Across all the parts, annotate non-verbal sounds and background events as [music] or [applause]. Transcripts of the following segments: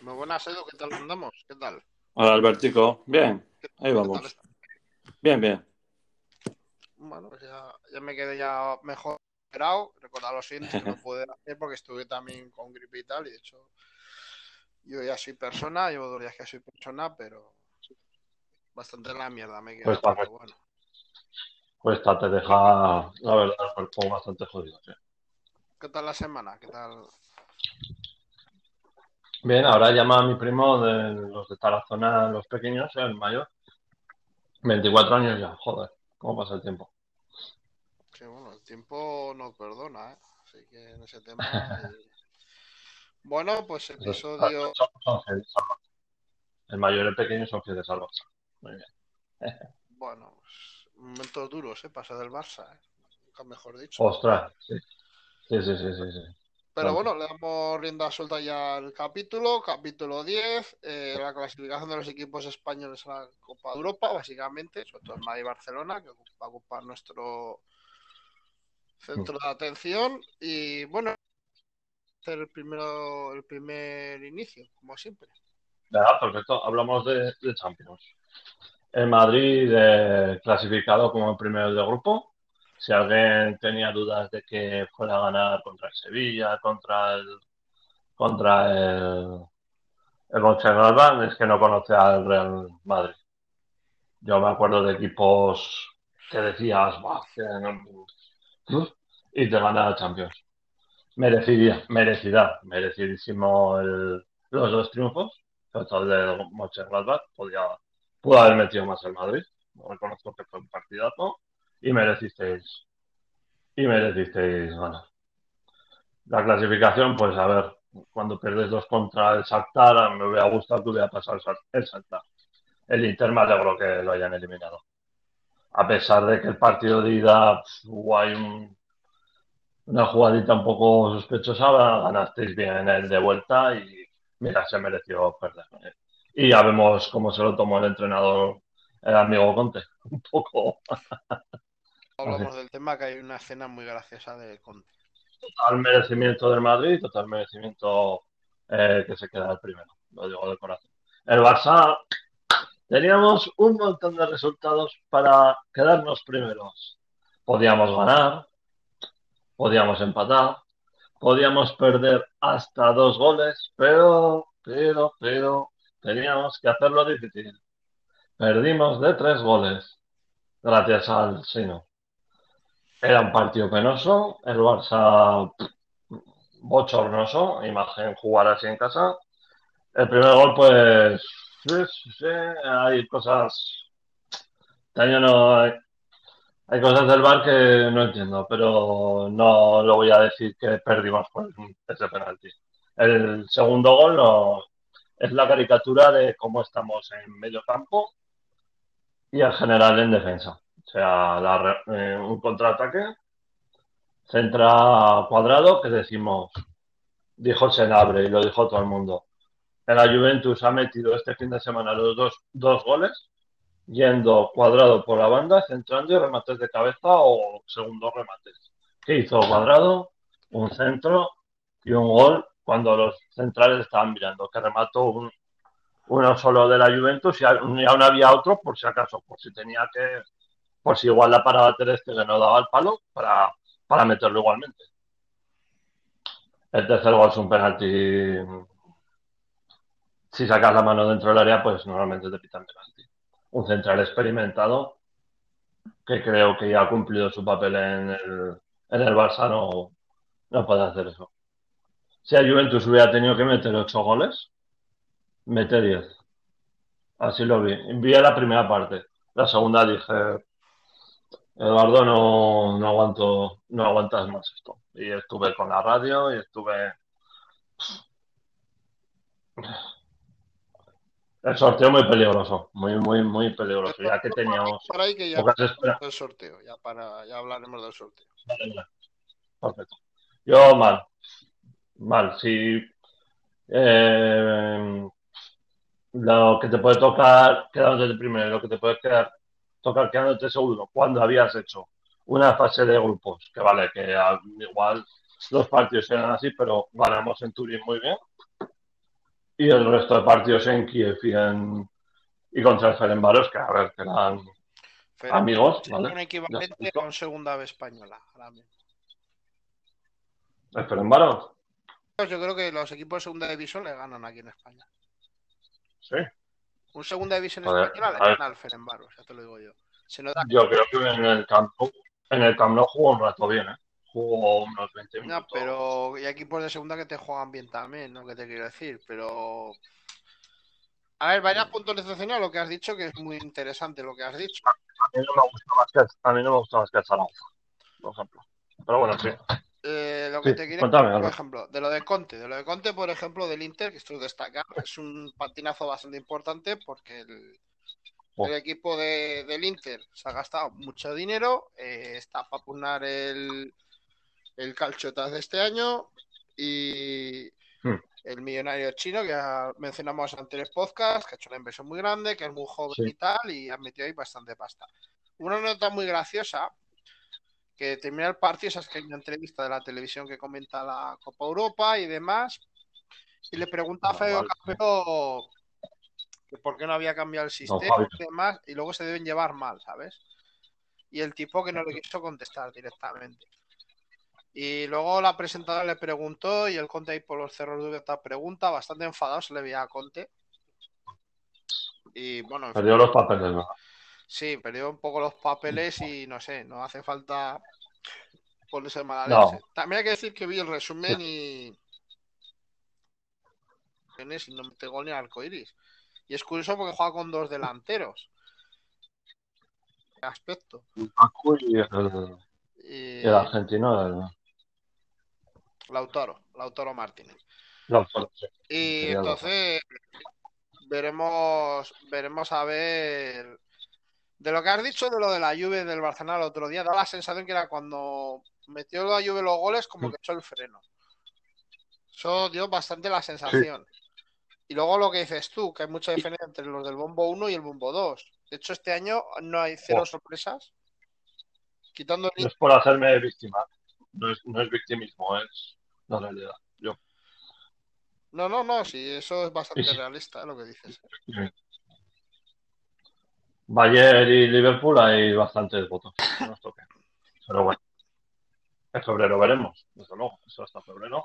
Muy buenas, Edu, ¿qué tal andamos? ¿Qué tal? Hola, Albertico. Bien, ahí vamos. Bien, bien. Bueno, pues ya, ya me quedé ya mejor recuperado. Recordar los siguientes que no [laughs] pude hacer porque estuve también con gripe y tal. Y de hecho, yo ya soy persona, llevo dos días que soy persona, pero bastante en la mierda me quedo. Pues, pero bueno. Pues esta te deja, la verdad, el cuerpo bastante jodido. sí. ¿Qué tal la semana? ¿Qué tal? Bien, ahora llama a mi primo de los de Tarazona, los pequeños, el mayor. 24 años ya, joder, cómo pasa el tiempo. Sí, bueno, el tiempo no perdona, ¿eh? Así que en ese tema. [laughs] eh, Bueno, pues episodio. Son, son. El mayor y el pequeño son fieles al Barça. Muy bien. [laughs] Bueno, pues, momentos duros, ¿eh? Pasa del Barça, ¿eh? Nunca mejor dicho. Ostras, sí. Sí, sí, sí, sí, sí. Pero bueno, le damos rienda suelta ya al capítulo, capítulo 10, eh, la clasificación de los equipos españoles a la Copa de Europa, básicamente, sobre todo el Madrid y Barcelona, que va a ocupar nuestro centro de atención. Y bueno, hacer el primero, el primer inicio, como siempre. Venga, perfecto. Hablamos de, de Champions. El Madrid eh, clasificado como el primero del grupo. Si alguien tenía dudas de que fuera a ganar contra el Sevilla, contra el contra el, el Mönchengladbach, es que no conoce al Real Madrid. Yo me acuerdo de equipos que decías, "Buah, que no-". y te gana la Champions. Merecida, merecida, merecidísimo los dos triunfos. Sobre todo el Mönchengladbach, podía, pudo haber metido más el Madrid. Reconozco que fue un partidazo y merecisteis, y merecisteis ganar. La clasificación, pues a ver, cuando pierdes dos contra el Shakhtar, me hubiera gustado que hubiera pasado el Shak- el Shakhtar. El Inter me alegro que lo hayan eliminado. A pesar de que el partido de ida hubo ahí un- una jugadita un poco sospechosa, ganasteis bien el de vuelta y mira, se mereció perder. Y ya vemos cómo se lo tomó el entrenador, el amigo Conte. [laughs] Un poco Hablamos del tema que hay una escena muy graciosa de Conte. total merecimiento del Madrid, total merecimiento eh, que se queda el primero, lo digo de corazón. El Barça, teníamos un montón de resultados para quedarnos primeros. Podíamos ganar, podíamos empatar, podíamos perder hasta dos goles, pero, pero, pero, teníamos que hacerlo difícil. Perdimos de tres goles, gracias al Sino. Era un partido penoso, el Barça bochornoso, imagen jugar así en casa. El primer gol, pues, sí, sí, hay cosas, no hay, hay cosas del bar que no entiendo, pero no lo voy a decir que perdimos por ese penalti. El segundo gol no, es la caricatura de cómo estamos en medio campo y en general en defensa. O sea, la eh, un contraataque, centra cuadrado, que decimos, dijo Senabre y lo dijo todo el mundo. La Juventus ha metido este fin de semana los dos, dos goles, yendo cuadrado por la banda, centrando y remates de cabeza o segundos remates. ¿Qué hizo cuadrado? Un centro y un gol cuando los centrales estaban mirando, que remató un, uno solo de la Juventus y aún había otro por si acaso, por si tenía que, si igual la parada Ter Stegen no daba el palo para, para meterlo igualmente. El tercer gol es un penalti. Si sacas la mano dentro del área, pues normalmente te pitan penalti. Un central experimentado que creo que ya ha cumplido su papel en el, en el Barça no, no puede hacer eso. Si a Juventus hubiera tenido que meter 8 goles, mete 10. Así lo vi. Vi la primera parte. La segunda dije, Eduardo, no, no aguanto, no aguantas más esto. Y estuve con la radio y estuve. El sorteo muy peligroso, muy, muy, muy peligroso. Ya que teníamos Por ahí que ya el sorteo, ya para ya hablaremos del sorteo. Perfecto. Yo mal, mal. Si eh, lo que te puede tocar quedándote de primero, lo que te puede quedar, tocar quedándote segundo, cuando habías hecho una fase de grupos, que vale, que al- igual los partidos eran así, pero ganamos en Turín muy bien. y el resto de partidos en Kiev y, en, y contra el Ferenbaros, que a ver, que eran amigos. ¿vale? un equivalente con segunda vez española. ¿El Ferenbaros? Yo creo que los equipos de segunda división le ganan aquí en España. Sí. Un segunda división española le gana al Ferenbaros, ya te lo digo yo. Yo creo que en el campo, en el campo no jugó un rato bien, ¿eh? Jugó unos 20 minutos. No, pero hay equipos de segunda que te juegan bien también, ¿no? Que te quiero decir, pero a ver, vaya de a lo que has dicho, que es muy interesante lo que has dicho. A mí no me gusta más que, a mí no me gusta más que el Zaragoza, por ejemplo. Pero bueno, sí. Eh, lo que te quiero por ejemplo, de lo de Conte, de lo de Conte, por ejemplo, del Inter, que esto es destacar, es un patinazo bastante importante porque el, oh. equipo de, del Inter se ha gastado mucho dinero, eh, está para pugnar el, el calchotas de este año y hmm. el millonario chino que ya mencionamos en anteriores podcasts, que ha hecho una inversión muy grande, que es muy joven y tal, y ha metido ahí bastante pasta. Una nota muy graciosa que termina el partido, esa es que hay una entrevista de la televisión que comenta la Copa Europa y demás, y le pregunta a Feo Capello que por qué no había cambiado el sistema y demás, y luego se deben llevar mal, ¿sabes? Y el tipo que no le quiso contestar directamente. Y luego la presentadora le preguntó y el Conte ahí por los cerros de esta pregunta, bastante enfadado se le veía a Conte. Y bueno. Perdió los papeles, ¿no? Sí, perdió un poco los papeles y no sé, no hace falta ponerse mala no. También hay que decir que vi el resumen y. y no mete gol ni arcoiris. Y es curioso porque juega con dos delanteros. aspecto. Y el, y... el argentino. Lautaro, Lautaro Martínez. Lautaro, Y entonces veremos, veremos a ver de lo que has dicho de lo de la lluvia del Barcelona el otro día, da la sensación que era cuando metió la lluvia los goles, como que echó el freno. Eso dio bastante la sensación. Y luego lo que dices tú, que hay mucha diferencia entre los del bombo 1 y el bombo 2. De hecho, este año no hay cero sorpresas. Quitando No es por hacerme víctima. No es, no es victimismo, es la realidad. Yo. No, no, no, sí, eso es bastante realista lo que dices. Bayern y Liverpool hay bastantes votos. Pero bueno, en febrero veremos, desde luego. Eso hasta febrero.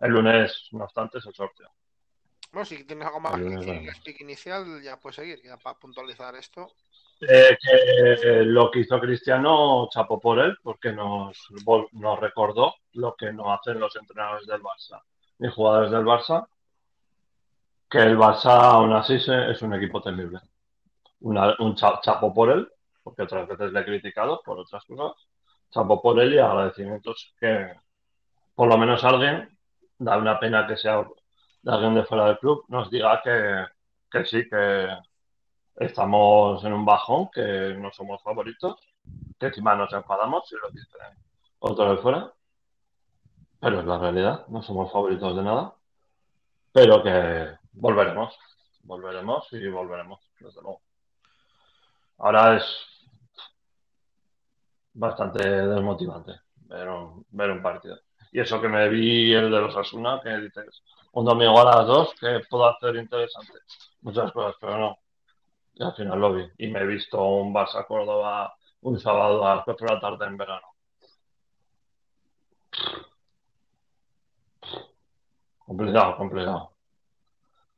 El lunes, no obstante, es el sorteo. Bueno, si tienes algo más que inicial, ya puedes seguir, ya para puntualizar esto. Eh, que lo que hizo Cristiano chapó por él, porque nos, nos recordó lo que no hacen los entrenadores del Barça ni jugadores del Barça, que el Barça aún así es un equipo temible un chapo por él, porque otras veces le he criticado por otras cosas, chapo por él y agradecimientos que por lo menos alguien, da una pena que sea de alguien de fuera del club, nos diga que, que sí, que estamos en un bajón, que no somos favoritos, que encima nos enfadamos si lo dice otro de fuera, pero es la realidad, no somos favoritos de nada, pero que volveremos, volveremos y volveremos, desde luego. Ahora es bastante desmotivante ver un, ver un partido. Y eso que me vi el de los Asuna, que dices, un domingo a las dos, que puedo hacer interesante. Muchas cosas, pero no. Y al final lo vi. Y me he visto un Barça Córdoba un sábado a las 4 de la tarde en verano. Complicado, complicado.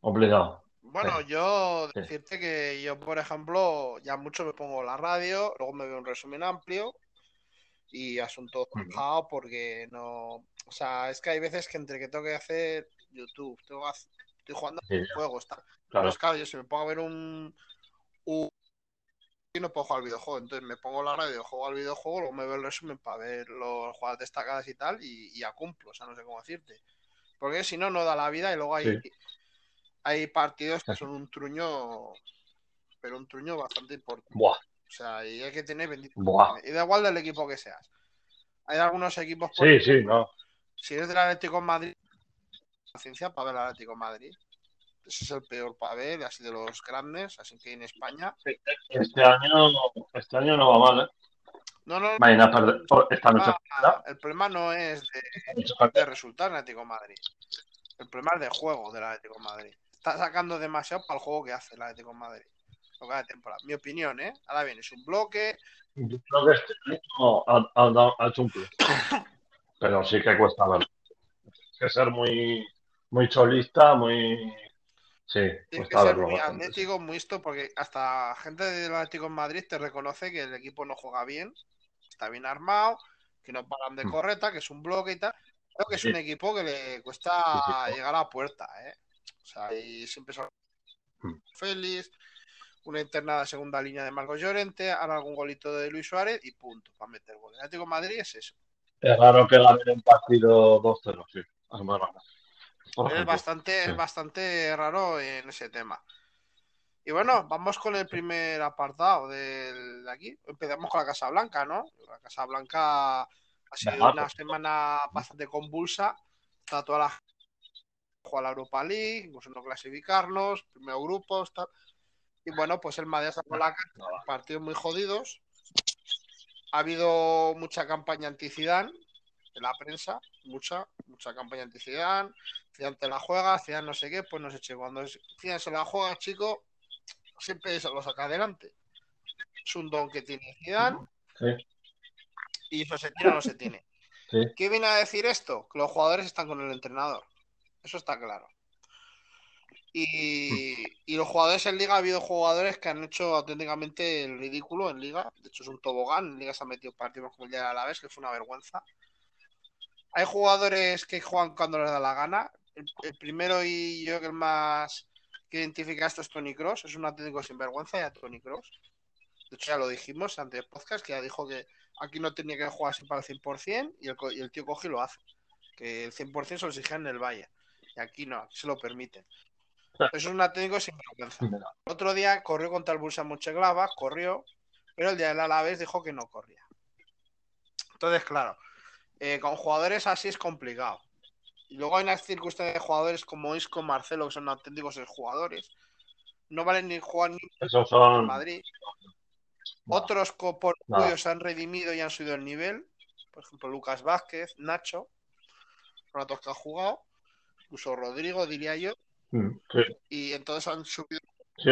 Complicado. Bueno, yo decirte que yo, por ejemplo, ya mucho me pongo la radio, luego me veo un resumen amplio y asunto zanjado porque no. O sea, es que hay veces que entre que tengo que hacer YouTube, tengo estoy jugando a juegos, está. Claro. Pues claro, yo si me pongo a ver un, un y no puedo jugar al videojuego. Entonces me pongo la radio, juego al videojuego, luego me veo el resumen para ver los jugadas destacadas y tal, y, ya cumplo, o sea, no sé cómo decirte. Porque si no, no da la vida y luego hay, hay partidos que son un truño, pero un truño bastante importante. Buah. O sea, y hay que tener bendito. Buah. Y da igual del equipo que seas. Hay algunos equipos. sí, sí, no. Si eres del Atlético de Madrid, paciencia para ver el Atlético de Madrid. Ese es el peor para ver, así de los grandes, así que en España. Este año, este año no va mal, ¿eh? No, no, no. Esta noche. El problema no es de, de resultar en Atlético de Madrid. El problema es de juego del Atlético de Madrid. Está sacando demasiado para el juego que hace el Atlético de Madrid. Lo que temporada. Mi opinión, ¿eh? Ahora bien, es un bloque. Yo creo que este año ha, ha, ha hecho un plus. Pero sí que cuesta verlo. Hay que ser muy, muy cholista, muy. Sí, Tienes que cuesta ser muy atlético, muy esto, porque hasta gente del Atlético en Madrid te reconoce que el equipo no juega bien, está bien armado, que no paran de Mm. correta, que es un bloque y tal. Creo que es Sí. un equipo que le cuesta Sí, sí. llegar a la puerta, ¿eh? O sea, y siempre son Mm. Félix, una internada segunda línea de Marcos Llorente, ahora algún golito de Luis Suárez y punto, para meter gol. El Atlético de Madrid es eso. Es raro que ganen un partido 2-0, sí. Es. Por Es bastante, sí. es bastante raro en ese tema. Y bueno, vamos con el primer apartado del- de aquí. Empezamos con la Casa Blanca, ¿no? La Casa Blanca ha sido una semana bastante convulsa. Está toda la juega la Europa League, incluso no clasificarnos, primero grupos, tal. Y bueno, pues el Madrid sacó la cara, Nada. partidos muy jodidos. Ha habido mucha campaña anti-Zidane en la prensa, mucha, mucha campaña anti-Zidane. Zidane te la juega, Zidane no sé qué, pues no sé, chico. Cuando Zidane se la juega, chico, siempre se lo saca adelante. Es un don que tiene Zidane Sí, y eso se tiene o no se tiene. sí. ¿Qué viene a decir esto? Que los jugadores están con el entrenador. Eso está claro. Y, y los jugadores en Liga, ha habido jugadores que han hecho auténticamente el ridículo en Liga. De hecho, es un tobogán. En Liga se han metido partidos como el día de la vez, que fue una vergüenza. Hay jugadores que juegan cuando les da la gana. El, el primero y yo creo que el más que identifica esto es Tony Cross. Es un auténtico sinvergüenza ya Tony Cross. De hecho, ya lo dijimos antes del podcast, que ya dijo que aquí no tenía que jugar siempre al 100% y el, y el tío coge y lo hace. Que el 100% se lo exigen en el Valle. Y aquí no, aquí se lo permiten. Eso es un técnico sin vergüenza. El otro día corrió contra el Borussia Mönchengladbach, corrió, pero el día del Alavés dijo que no corría. Entonces, claro, eh, con jugadores así es complicado. Y luego hay unas circunstancias de jugadores como Isco, Marcelo, que son auténticos jugadores. No valen ni jugar ni Esos en. Madrid. Otros por orgullo se han redimido y han subido el nivel. Por ejemplo, Lucas Vázquez, Nacho, otros que han jugado. Incluso Rodrigo, diría yo. Mm, Sí, Y entonces han subido. sí.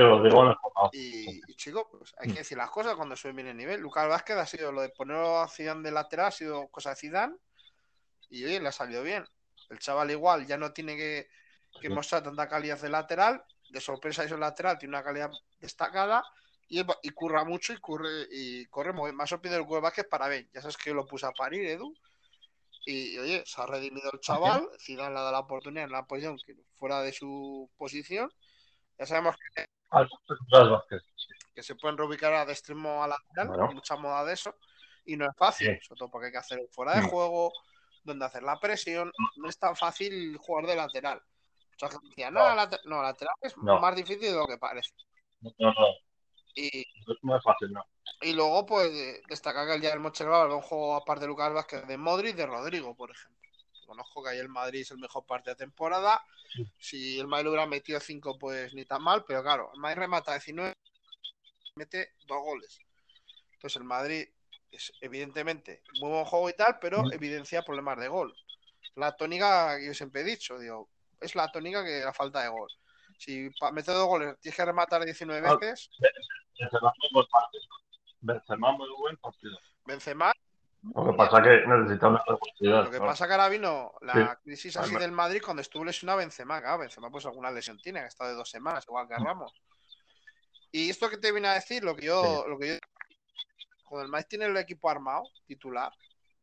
Y, y chicos, pues hay que decir las cosas cuando suben bien el nivel. Lucas Vázquez ha sido lo de ponerlo a Zidane de lateral, ha sido cosa de Zidane. Y oye, le ha salido bien. El chaval igual ya no tiene que, que Sí. mostrar tanta calidad de lateral. De sorpresa es el lateral, tiene una calidad destacada. Y, y curra mucho y corre, y corre muy bien. Me ha sorprendido el Lucas Vázquez para ver. Ya sabes que yo lo puse a parir, Edu. Y oye, se ha redimido el chaval. Zidane le ha dado la oportunidad en la posición que fuera de su posición. Ya sabemos que se pueden reubicar de extremo a lateral, Bueno. hay mucha moda de eso, y no es fácil, Sí. sobre todo porque hay que hacer un fuera de Mm. juego, donde hacer la presión, no es tan fácil jugar de lateral. Mucha gente decía, no, No. late- no, lateral es No. más difícil de lo que parece. No, no, Y, no es fácil, no. y luego, pues, de- destacar que el día del Mönchengladbach un juego aparte de Lucas Vázquez de Modric de Rodrigo, por ejemplo. Conozco que ahí el Madrid es el mejor parte de temporada. Sí. Si el Madrid hubiera metido 5, pues ni tan mal, pero claro, el Madrid remata 19, mete dos goles. Entonces el Madrid es evidentemente muy buen juego y tal, pero evidencia problemas de gol. La tónica que yo siempre he dicho, digo, es la tónica que la falta de gol. Si para meter dos goles tienes que rematar 19 Ah. veces, Benzema muy buen partido. Benzema muy buen partido. Benzema Lo que pasa es que necesita una velocidad. Lo que claro. pasa que ahora vino la Sí. crisis así del Madrid cuando estuvo lesionado Benzema. Claro, Benzema pues alguna lesión tiene, que ha estado de dos semanas, igual que Ramos. Y esto que te viene a decir, lo que yo, lo que yo cuando el Madrid tiene el equipo armado, titular,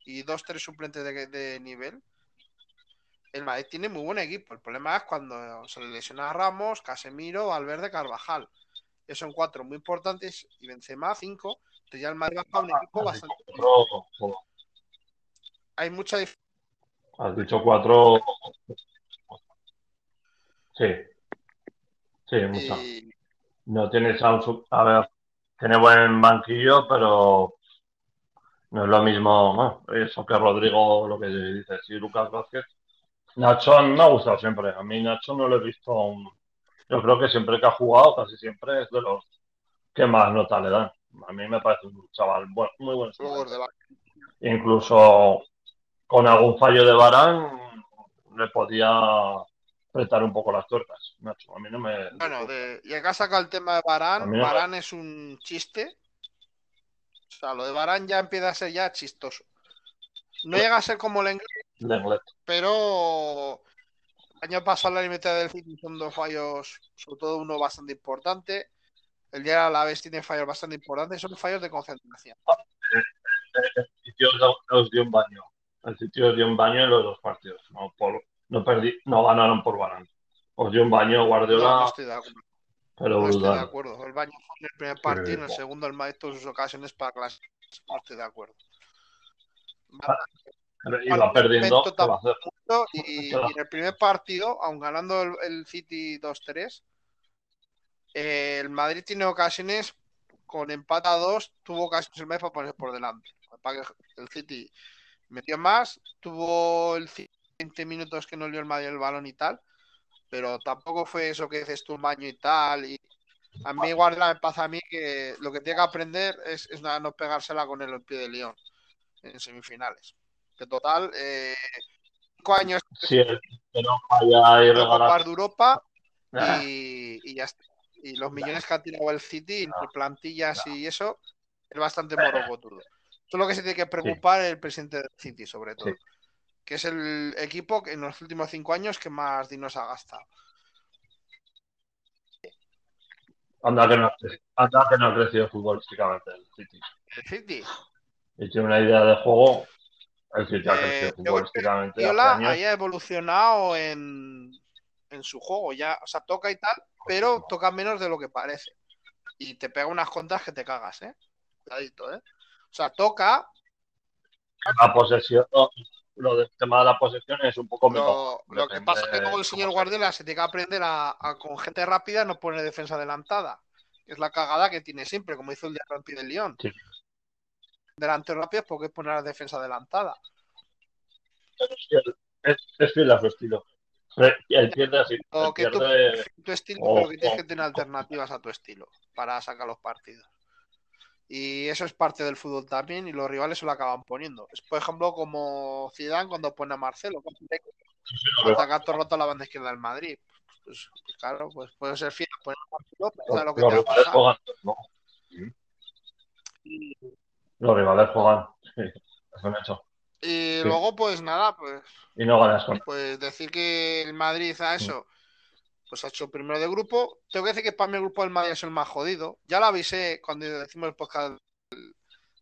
y dos, tres suplentes de, de nivel, el Madrid tiene muy buen equipo. El problema es cuando se le lesiona a Ramos, Casemiro, Valverde, Carvajal. Son cuatro muy importantes, y Benzema cinco. El Madrid va un equipo Has bastante... Hay mucha diferencia. Has dicho cuatro. Sí. Sí, mucho. Y, No tienes a un ver, tiene buen banquillo, pero no es lo mismo. eso que Rodrigo, lo que dices, y Lucas Vázquez. Nacho me ha gustado siempre. A mí Nacho no lo he visto aún. Yo creo que siempre que ha jugado, casi siempre es de los que más nota le dan. A mí me parece un chaval muy buen. la- Incluso con algún fallo de Barán le podía apretar un poco las tuercas. Nacho, a mí no me. Bueno, de, y acá saca el tema de Barán. No me- Barán es un chiste. O sea, lo de Barán ya empieza a ser ya chistoso. No llega a ser como el inglés, Lenglet. pero el año pasado la límite del City son dos fallos, sobre todo uno bastante importante. El día a la vez tiene fallos bastante importantes, son fallos de concentración. El sitio os dio un baño. El sitio os dio un baño en los dos partidos. No, por, no, perdí, no ganaron por Barán. Os dio un baño No, Guardiola, no estoy de acuerdo. pero No estoy de acuerdo. El baño fue en el primer partido, en el segundo el todas sus ocasiones para clase. No estoy de acuerdo. Pero Iba perdiendo. Y, y en el primer partido, aun ganando el, el City 2-3, eh, el Madrid tiene ocasiones con empate a 2, tuvo ocasiones el Madrid para ponerse por delante. Para que el City metió más, tuvo el City 20 minutos que no dio el Madrid el balón y tal, pero tampoco fue eso que dices tú, un baño y tal. Y a mí igual me pasa a mí que lo que tiene que aprender es, es no pegársela con el pie de León en semifinales. Que total, eh, cinco años vaya y de Europa Ah, y, y ya está. Y los millones que ha tirado el City, entre plantillas y eso, es bastante morocotudo. Eso es lo que se tiene que preocupar el presidente del City, sobre todo. Sí. Que es el equipo que en los últimos cinco años que más dinos ha gastado. Anda que no, ha cre- anda que no ha crecido futbolísticamente el City. El City. Y tiene una idea de juego. Ha Eh, Guardiola haya evolucionado en, en su juego. Ya, o sea, toca y tal, pero toca menos de lo que parece. Y te pega unas contas que te cagas, ¿eh? Cuidadito, ¿eh? O sea, toca, La posesión, no, lo del tema de la posesión es un poco menos. Lo, lo que pasa es que luego el de señor Guardiola se tiene que aprender a, a con gente rápida no poner defensa adelantada. Es la cagada que tiene siempre, como hizo el día Rampi del León. Sí. Delante rápido es porque poner la defensa adelantada. Es, es, fiel a su estilo. Él pierde así. Él que pierde- tu estilo, o- pero que tienes que tener alternativas a tu estilo para sacar los partidos. Y eso es parte del fútbol también, y los rivales se lo acaban poniendo. Es, por ejemplo, como Zidane cuando pone a Marcelo, ataca todo el rato a la banda izquierda del Madrid. Pues, pues claro, pues puede ser fiel a poner a Marcelo, pero ¿sabes lo que te va a. ¿no? Los rivales juegan. Sí, es un hecho. Y Sí. luego, pues nada, pues, Y no ganas con. pues decir que el Madrid a eso, pues ha hecho primero de grupo. Tengo que decir que para mí el grupo del Madrid es el más jodido. Ya lo avisé cuando decimos el podcast del,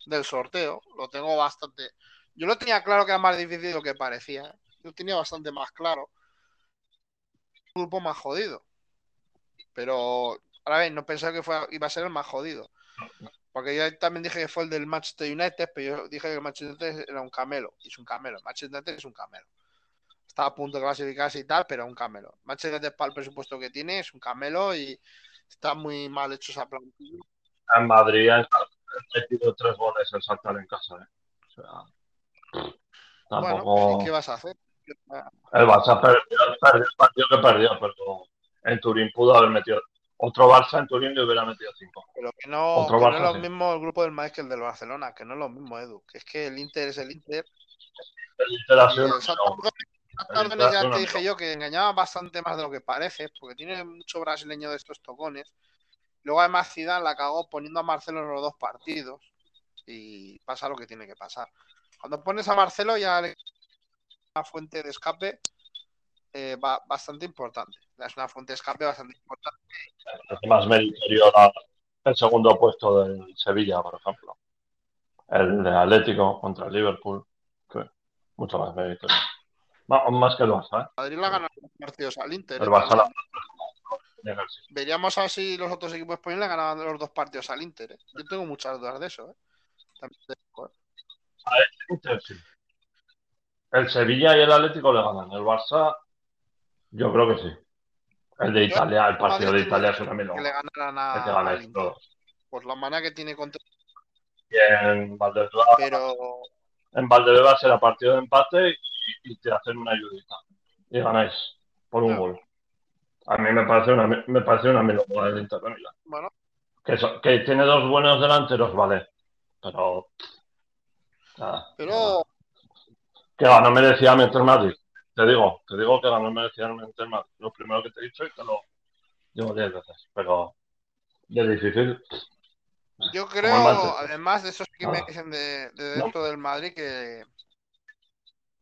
del sorteo. Lo tengo bastante. Yo lo tenía claro que era más difícil de lo que parecía. ¿eh? Yo tenía bastante más claro. El grupo más jodido. Pero, ahora bien, no pensaba que iba a ser el más jodido. Porque yo también dije que fue el del Manchester United, pero yo dije que el Manchester United era un camelo. Y es un camelo. El Manchester United es un camelo. Está a punto de clasificarse y tal, pero un camelo. Manchester United para el presupuesto que tiene es un camelo y está muy mal hecho esa plantilla. En Madrid han metido tres goles el Saltar en casa. ¿eh? O sea, tampoco. Bueno, ¿y ¿qué vas a hacer? El Barça perdió, perdió el partido que perdió, pero en Turín pudo haber metido. Otro Barça en Turín le hubiera metido cinco. Pero que no, Otro que no Barça, es lo sí. mismo el grupo del Madrid que el del Barcelona, que no es lo mismo, Edu. Que es que el Inter es el Inter. El Inter ha sido ya te dije yo que engañaba bastante más de lo que parece, porque tiene mucho brasileño de estos tocones. Luego además Zidane la cagó poniendo a Marcelo en los dos partidos y pasa lo que tiene que pasar. Cuando pones a Marcelo ya le una fuente de escape eh, ba- bastante importante. Es una fuente de escape bastante importante. Es más meritorio el segundo puesto del Sevilla, por ejemplo. El de Atlético contra el Liverpool. mucho más meritorio. Más que el Barça, ¿eh? Madrid la gana los partidos al Inter. El eh, Barça también. la- Veríamos así los otros equipos españoles ganaban los dos partidos al Inter. ¿eh? Yo tengo muchas dudas de eso. ¿eh? También te digo, ¿eh? Inter, sí. El Sevilla y el Atlético le ganan. El Barça, yo creo que sí. El de Italia, el partido de Italia es tiene una que le ganaran El que a, gana. Pues la manera que tiene contra. Y en Valdebeba, Pero en Valdebeba será partido de empate y, y te hacen una ayudita. Y ganáis por un Claro. gol. A mí me parece una, me parece una Inter de bueno, Que, so- que tiene dos buenos delanteros, vale. Pero. nada, nada. pero Que va, no merecía meter Madrid. Te digo, te digo que ganó merecidamente más. Lo primero que te he dicho y te lo digo diez veces, pero es difícil. Yo creo, además de esos que me dicen de, dentro del Madrid, que,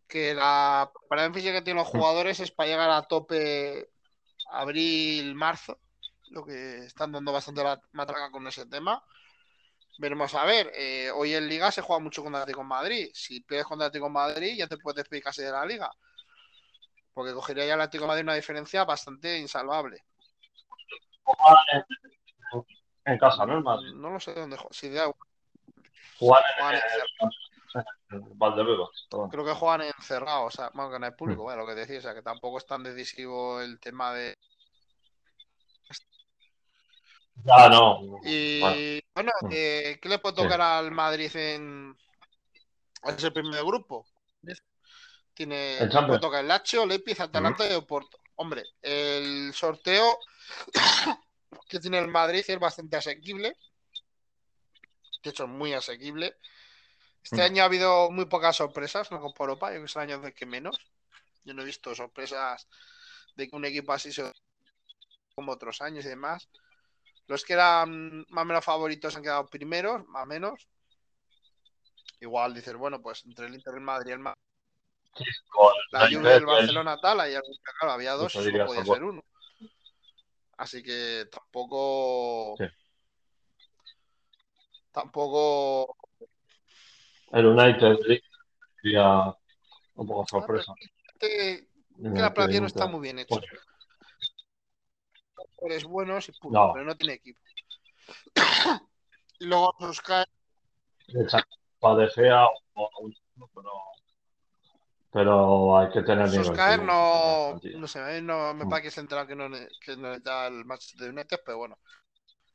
que la preparación que tienen los mm. jugadores es para llegar a tope abril, marzo, lo que están dando bastante la matraca con ese tema. Veremos a ver, eh, hoy en Liga se juega mucho con Atlético Madrid. Si pierdes contra Atlético Madrid, ya te puedes despedir casi de la Liga. Porque cogería ya el Atlético Madrid una diferencia bastante insalvable. En casa, ¿no? Madrid. No lo sé dónde juega. Si de Juan en, Valdebebas. Creo que juegan encerrados, o sea, bueno, que no hay público, mm. lo que decía, o sea, que tampoco es tan decisivo el tema de, ya, no. Y bueno, mm. eh, ¿qué le puede tocar al Madrid en ese primer grupo? Tiene el puede tocar el Lazio, Leipzig, Atalanta y Oporto. Hombre, el sorteo [coughs] que tiene el Madrid es bastante asequible. De hecho, muy asequible. Este mm. año ha habido muy pocas sorpresas, no con Europa, yo creo que es el año de que menos. Yo no he visto sorpresas de que un equipo así se como otros años y demás. Los que eran más o menos favoritos han quedado primeros, más o menos. Igual dices, bueno, pues entre el Inter, el Madrid y el Madrid. La Juve y el Barcelona tal, ahí claro, había dos, solo podía ser uno. Así que tampoco. Tampoco. El United sería un poco sorpresa. Que, la plantilla no está muy bien hecha. Pues es buenos y pero no tiene equipo. y [coughs] luego Soscaer. Padecea, pero, pero hay que tener Soscaer no, no sé, no, me mm. parece se que no, que no le da el Manchester United, pero bueno.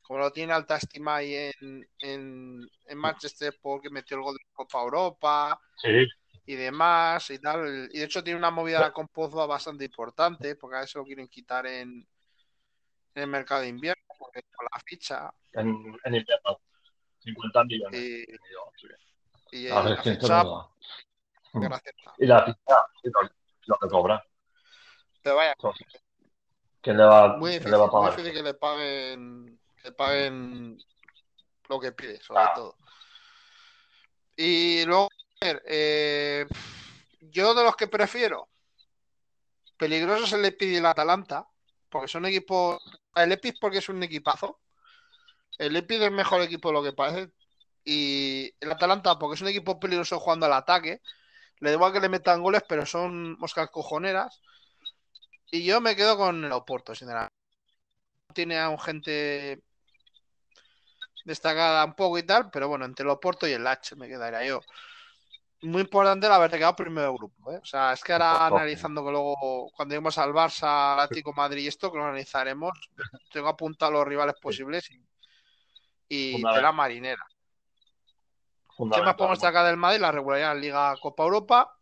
Como lo tiene alta estima ahí en, en, en Manchester porque metió el gol de Copa Europa y demás y tal. Y de hecho tiene una movida con Pozba bastante importante, porque a eso lo quieren quitar en, en el mercado de invierno, porque con la ficha. En, en invierno, 50 millones. Y, y la ficha, y la ficha, lo, que cobra. Pero vaya. ¿Quién le va, muy difícil, le va a pagar? Muy difícil que le paguen, que paguen lo que pide, sobre ah. todo. Y luego, eh, yo de los que prefiero, peligroso se le pide el Atalanta, porque son equipos. El Epic porque es un equipazo. El Epic es el mejor equipo de lo que parece. Y el Atalanta porque es un equipo peligroso jugando al ataque. Le da igual que le metan goles, pero son moscas cojoneras. Y yo me quedo con el Oporto, sinceramente. Tiene a un gente destacada un poco y tal, pero bueno, entre el Oporto y el H me quedaría yo muy importante el haberte quedado primero grupo. ¿eh? O sea, es que ahora analizando que luego, cuando lleguemos al Barça, al Atlético Madrid y esto, que lo analizaremos, tengo apuntado los rivales posibles y, de la marinera. ¿Qué más podemos destacar del Madrid? La regularidad en Liga Copa Europa.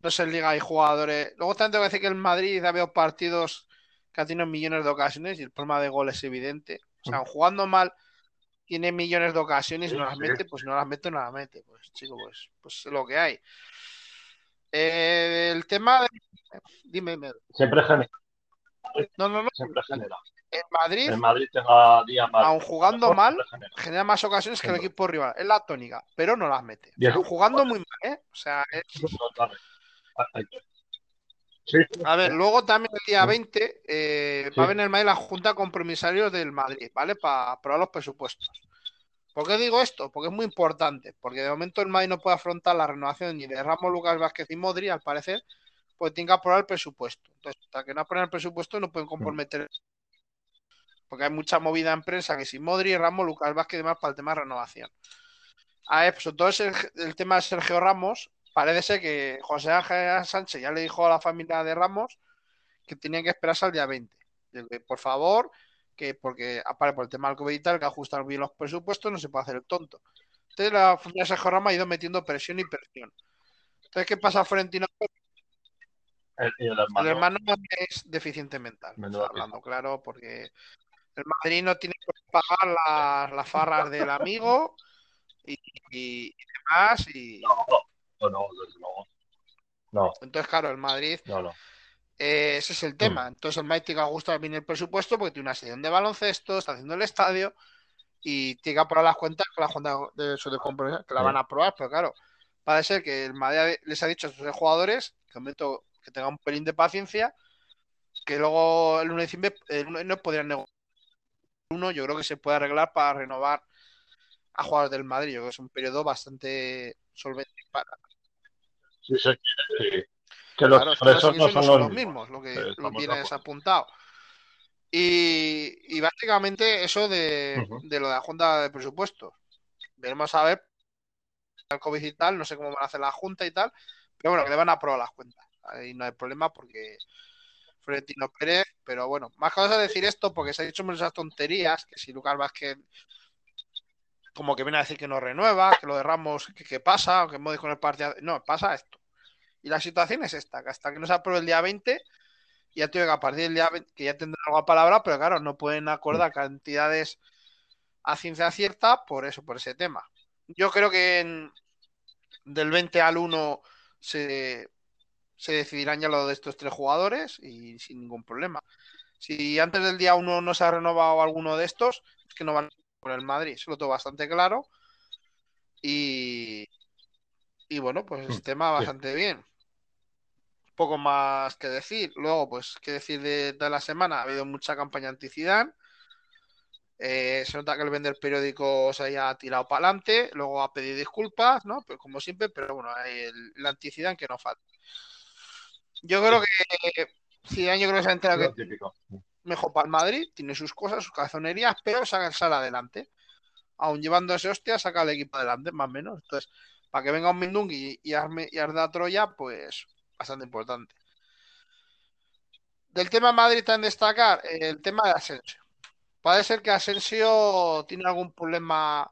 No sé, en Liga hay jugadores. Luego también tengo que decir que el Madrid ha habido partidos que ha tenido millones de ocasiones y el problema de gol es evidente. O sea, jugando mal tiene millones de ocasiones y no las mete, pues no las mete, no las mete. Pues chico, pues, pues es lo que hay. Eh, el tema de... Dime, Siempre genera. No, no, no. Siempre genera. En Madrid, en Madrid tenga día mal, aun jugando mal, genera. más ocasiones que el equipo rival. Es la tónica, pero no las mete. jugando muy mal, ¿eh? O sea, es... [laughs] A ver, luego también el día 20 eh, va a venir el Madrid la Junta Compromisarios del Madrid, ¿vale? Para aprobar los presupuestos. ¿Por qué digo esto? Porque es muy importante, porque de momento el Madrid no puede afrontar la renovación ni de Ramos, Lucas Vázquez y Modri, al parecer, pues tiene que aprobar el presupuesto. Entonces, hasta que no aprueben el presupuesto no pueden comprometer. Porque hay mucha movida en prensa que si Modri, Ramos, Lucas Vázquez y demás para el tema de renovación. A ver, pues todo es el tema de Sergio Ramos, parece ser que José Ángel Sánchez ya le dijo a la familia de Ramos que tenían que esperarse al día 20. por favor, que porque aparte por el tema del COVID y tal, que ajustar bien los presupuestos, no se puede hacer el tonto. Entonces la familia de Sergio Ramos ha ido metiendo presión y presión. Entonces, ¿qué pasa Florentino? El, el, hermano. es deficiente mental. hablando claro, porque el Madrid no tiene que pagar las, farras del amigo y, demás. Y, no, no, desde luego. No. Entonces, claro, el Madrid. No, no. Eh, ese es el tema. Entonces, el Madrid tiene que ajustar bien el presupuesto porque tiene una sesión de baloncesto, está haciendo el estadio y tiene que aprobar las cuentas con la Junta de, compromiso, que la van a aprobar, pero claro, parece ser que el Madrid les ha dicho a sus jugadores que, que tengan un pelín de paciencia, que luego el 1 de diciembre no podrían negociar. Uno, yo creo que se puede arreglar para renovar a jugadores del Madrid. Yo creo que es un periodo bastante solvente para. Sí, sí, Que los claro, no son, los, mismos, lo que lo tienes apuntado. Y, básicamente eso de, de, lo de la Junta de Presupuestos. Veremos a ver el COVID y tal, no sé cómo van a hacer la Junta y tal, pero bueno, que le van a aprobar las cuentas. Ahí no hay problema porque Florentino Pérez, pero bueno, más cosas a decir esto porque se ha dicho muchas tonterías, que si Lucas Vázquez como que viene a decir que no renueva, que lo de Ramos, que, pasa, o que Modi con el partido. No, pasa esto. Y la situación es esta, que hasta que no se apruebe el día 20, ya tengo que a partir del día 20, que ya tendrán alguna palabra, pero claro, no pueden acordar cantidades a ciencia cierta por eso, por ese tema. Yo creo que del 20 al 1 se, se decidirán ya lo de estos tres jugadores y sin ningún problema. Si antes del día 1 no se ha renovado alguno de estos, es que no van con el Madrid, eso lo tengo bastante claro. Y, y bueno, pues el hmm, sistema bastante bien. Poco más que decir. Luego, pues, qué decir de, la semana. Ha habido mucha campaña anti-Zidane. Eh, se nota que el vender periódico se haya tirado para adelante. Luego ha pedido disculpas, ¿no? Pero como siempre, pero bueno, el, el anti que no falta. Yo creo que Zidane yo creo que se ha enterado que mejor para el Madrid, tiene sus cosas, sus cazonerías, pero saca sale adelante. Aún llevándose hostia, saca el equipo adelante, más o menos. Entonces, para que venga un Mindung y, y, arda Troya, pues bastante importante. Del tema Madrid en destacar, el tema de Asensio. Puede ser que Asensio tiene algún problema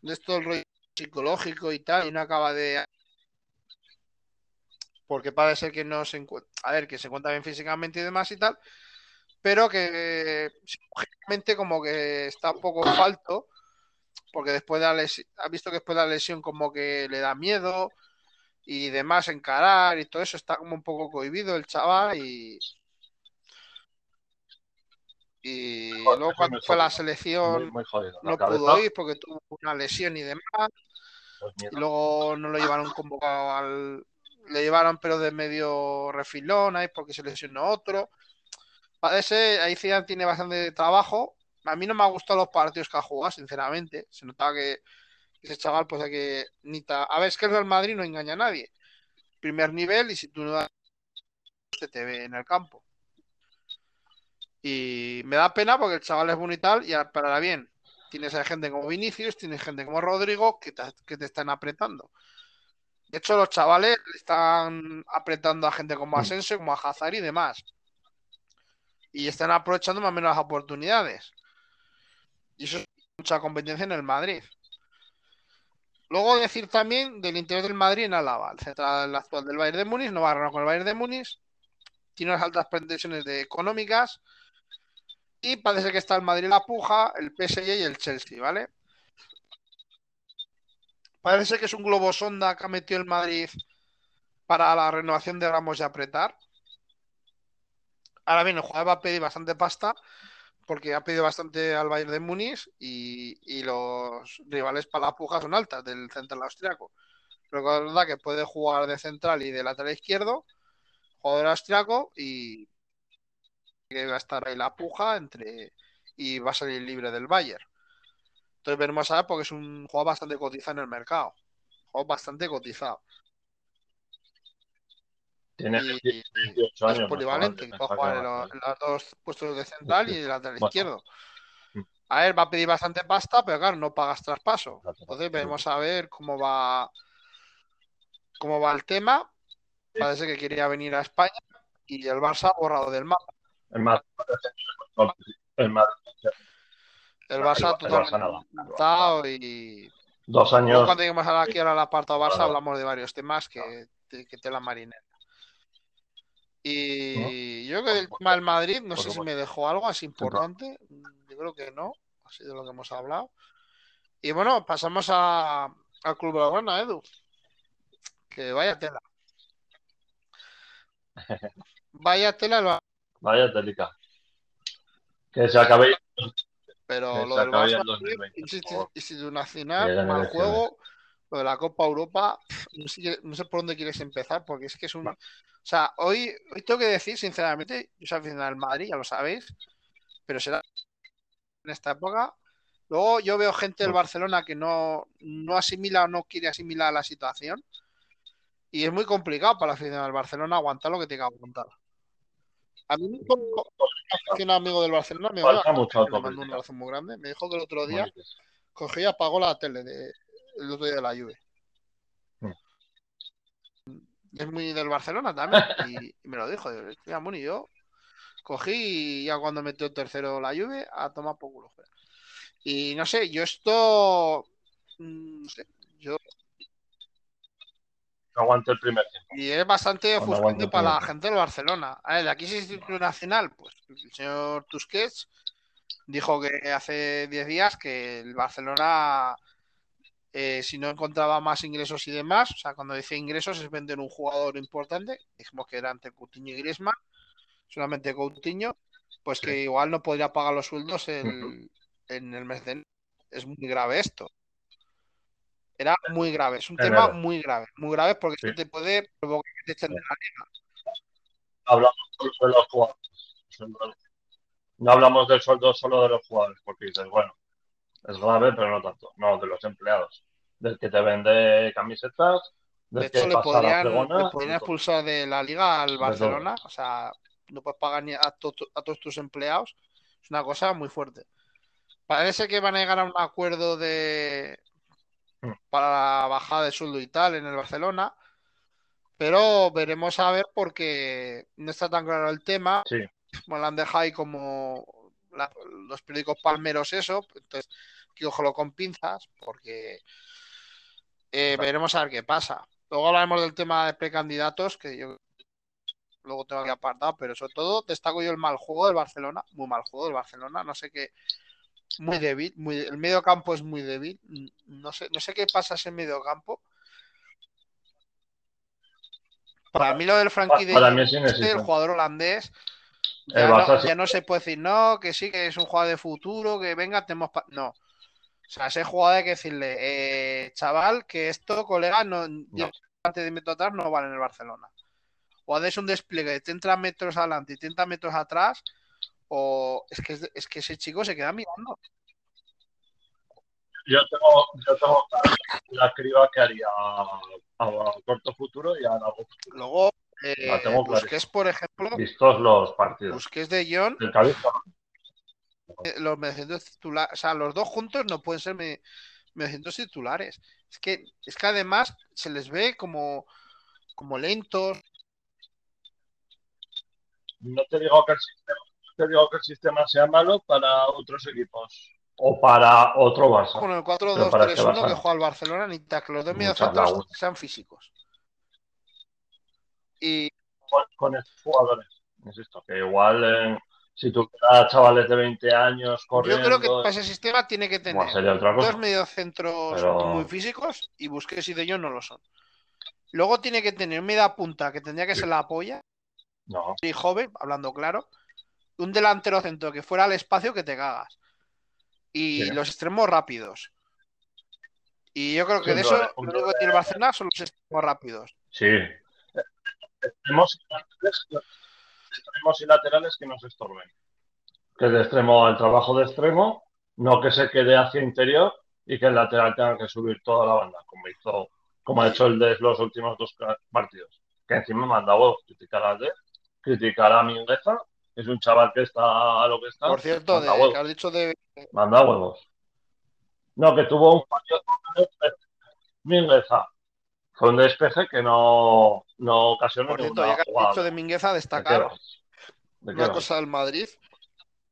de esto del rollo psicológico y tal, y no acaba de porque parece ser que no se encuentra, a ver, que se encuentra bien físicamente y demás y tal, pero que psicológicamente como que está un poco falto, porque después de la lesión, ha visto que después de la lesión como que le da miedo y demás encarar y todo eso, está como un poco cohibido el chaval y... Y luego cuando fue la selección no pudo ir porque tuvo una lesión y demás. Pues y luego no lo llevaron convocado al... Le llevaron pero de medio refilón ahí porque se lesionó otro. Parece, ahí Zidane tiene bastante trabajo. A mí no me ha gustado los partidos que ha jugado, sinceramente. Se notaba que ese chaval, pues hay que. Ni A ver, es que el Real Madrid no engaña a nadie. Primer nivel, y si tú no das. Se te ve en el campo. Y me da pena porque el chaval es bueno y tal, y para bien. Tienes a gente como Vinicius, tienes gente como Rodrigo que te están apretando. De hecho, los chavales están apretando a gente como mm. Asensio, como a Hazard y demás y están aprovechando más o menos las oportunidades. Y eso es mucha competencia en el Madrid. Luego decir también del interior del Madrid en Álava, el central actual del Bayern de Múnich, no va a ganar con el Bayern de Múnich, tiene unas altas pretensiones de económicas y parece que está el Madrid en la puja, el PSG y el Chelsea, ¿vale? Parece que es un globo sonda que ha metido el Madrid para la renovación de Ramos y apretar. Ahora bien, el jugador va a pedir bastante pasta porque ha pedido bastante al Bayern de Múnich y, los rivales para la puja son altas del central austriaco. verdad que puede jugar de central y de lateral izquierdo, jugador austriaco y que va a estar ahí la puja entre y va a salir libre del Bayern. Entonces veremos a ver porque es un jugador bastante cotizado en el mercado. juego bastante cotizado. Tiene 18 años. Es polivalente, que puede jugar en los, dos puestos de central y de lateral izquierdo. Mm. A ver, va a pedir bastante pasta, pero claro, no pagas traspaso. Entonces veremos a ver cómo va cómo va el tema. Parece que quería venir a España y el Barça ha borrado del mapa. El el, el Barça totalmente y dos años. Cuando lleguemos aquí a la parte Barça hablamos de varios temas que, que te la marinera. Y yo creo que el tema del Madrid, no sé si me dejó algo así importante. Yo creo que no, así de lo que hemos hablado. Y bueno, pasamos a, al Club de la Buena, Edu. Que vaya tela. [laughs] Vaya tela. Vaya telica. Que se acabe. Pero lo del Barça institucional, mal juego, lo de la Copa Europa, no sé, por dónde quieres empezar, porque es que es un. O sea, hoy, hoy tengo que decir, sinceramente, yo soy aficionado al Madrid, ya lo sabéis, pero será en esta época. Luego yo veo gente del Barcelona que no, no asimila o no quiere asimilar la situación. Y es muy complicado para la afición del Barcelona aguantar lo que tenga que aguantar. A mí un amigo del Barcelona me, mandó un abrazo muy grande. Me dijo que el otro día cogía y apagó la tele de, el otro día de la lluvia. Hmm. Es muy del Barcelona también. Y, me lo dijo. y yo cogí y ya cuando metió el tercero la lluvia, a tomar por culo. Y no sé, yo esto. Mm, no sé, aguante el primer tiempo. Y es bastante ofuscante para la gente del Barcelona. A ver, aquí es nacional, pues el señor Tusquets dijo que hace 10 días que el Barcelona, eh, si no encontraba más ingresos y demás, o sea, cuando dice ingresos es vender un jugador importante, dijimos que era ante Coutinho y Griezmann, solamente Coutinho, pues que igual no podría pagar los sueldos en el mes de Es muy grave esto. Era muy grave, es un tema muy grave, muy grave porque te puede provocar que te echen de la liga. Hablamos de los jugadores. No hablamos del sueldo solo de los jugadores, porque dices, bueno, es grave, pero no tanto. No, de los empleados. Del que te vende camisetas, de hecho, le, podrían, le podrían expulsar de la liga al Barcelona. O sea, no puedes pagar ni a, a todos tus empleados. Es una cosa muy fuerte. Parece que van a llegar a un acuerdo de, para la bajada de sueldo y tal en el Barcelona. Pero veremos a ver porque no está tan claro el tema. Sí. Bueno, lo han dejado ahí como los periódicos palmeros eso. Entonces, ojalá con pinzas porque eh, veremos a ver qué pasa. Luego hablaremos del tema de precandidatos, que yo luego tengo que apartar, pero sobre todo destaco yo el mal juego del Barcelona, muy mal juego del Barcelona, no sé qué, muy débil, muy, el medio campo es muy débil. No sé, no sé qué pasa ese medio campo. Para mí lo del Frankie de el jugador holandés, ya no, se puede decir, no, que sí, que es un jugador de futuro, que venga, tenemos... No. O sea, ese jugador hay que decirle, eh, chaval, que esto, colega, no, antes de metro atrás no vale en el Barcelona. O haces un despliegue de 30 metros adelante y 30 metros atrás o es que, es que ese chico se queda mirando. Yo tengo, yo tengo la criba que haría a, corto futuro y a largo futuro. Luego, eh, Busquets, por ejemplo. Vistos los partidos. Busquets de John. Eh, los mediocentros titulares, o sea, los dos juntos no pueden ser mediocentros titulares. Es que, es que además se les ve como, como lentos. No te digo que el sistema te digo que el sistema sea malo para otros equipos o para otro Barça. Con el 4-2-3-1 este que juega el Barcelona, necesita que los dos mediocentros sean físicos. Y con, estos jugadores, insisto, que igual eh, si tú quieras chavales de 20 años corriendo... Yo creo que para ese sistema tiene que tener dos mediocentros muy físicos y Busquets y De Jong no lo son. Luego tiene que tener media punta que tendría que ser la apoya. No. Y joven, hablando claro un delantero centro que fuera al espacio que te cagas. Y los extremos rápidos. Y yo creo que de eso lo único que tiene Barcelona son los extremos rápidos. Sí. Extremos y laterales que nos estorben. Que de extremo al trabajo de extremo, no que se quede hacia interior y que el lateral tenga que subir toda la banda, como hizo, como ha hecho el de los últimos dos partidos. Que encima vos criticar a de, criticar a Mingueza es un chaval que está a lo que está. Por cierto, de, que has dicho de. Manda huevos. No, que tuvo un fallo Mingueza. Fue un despeje que no, no ocasionó. Por cierto, ya que has dicho de Mingueza, destacar una cosa del Madrid.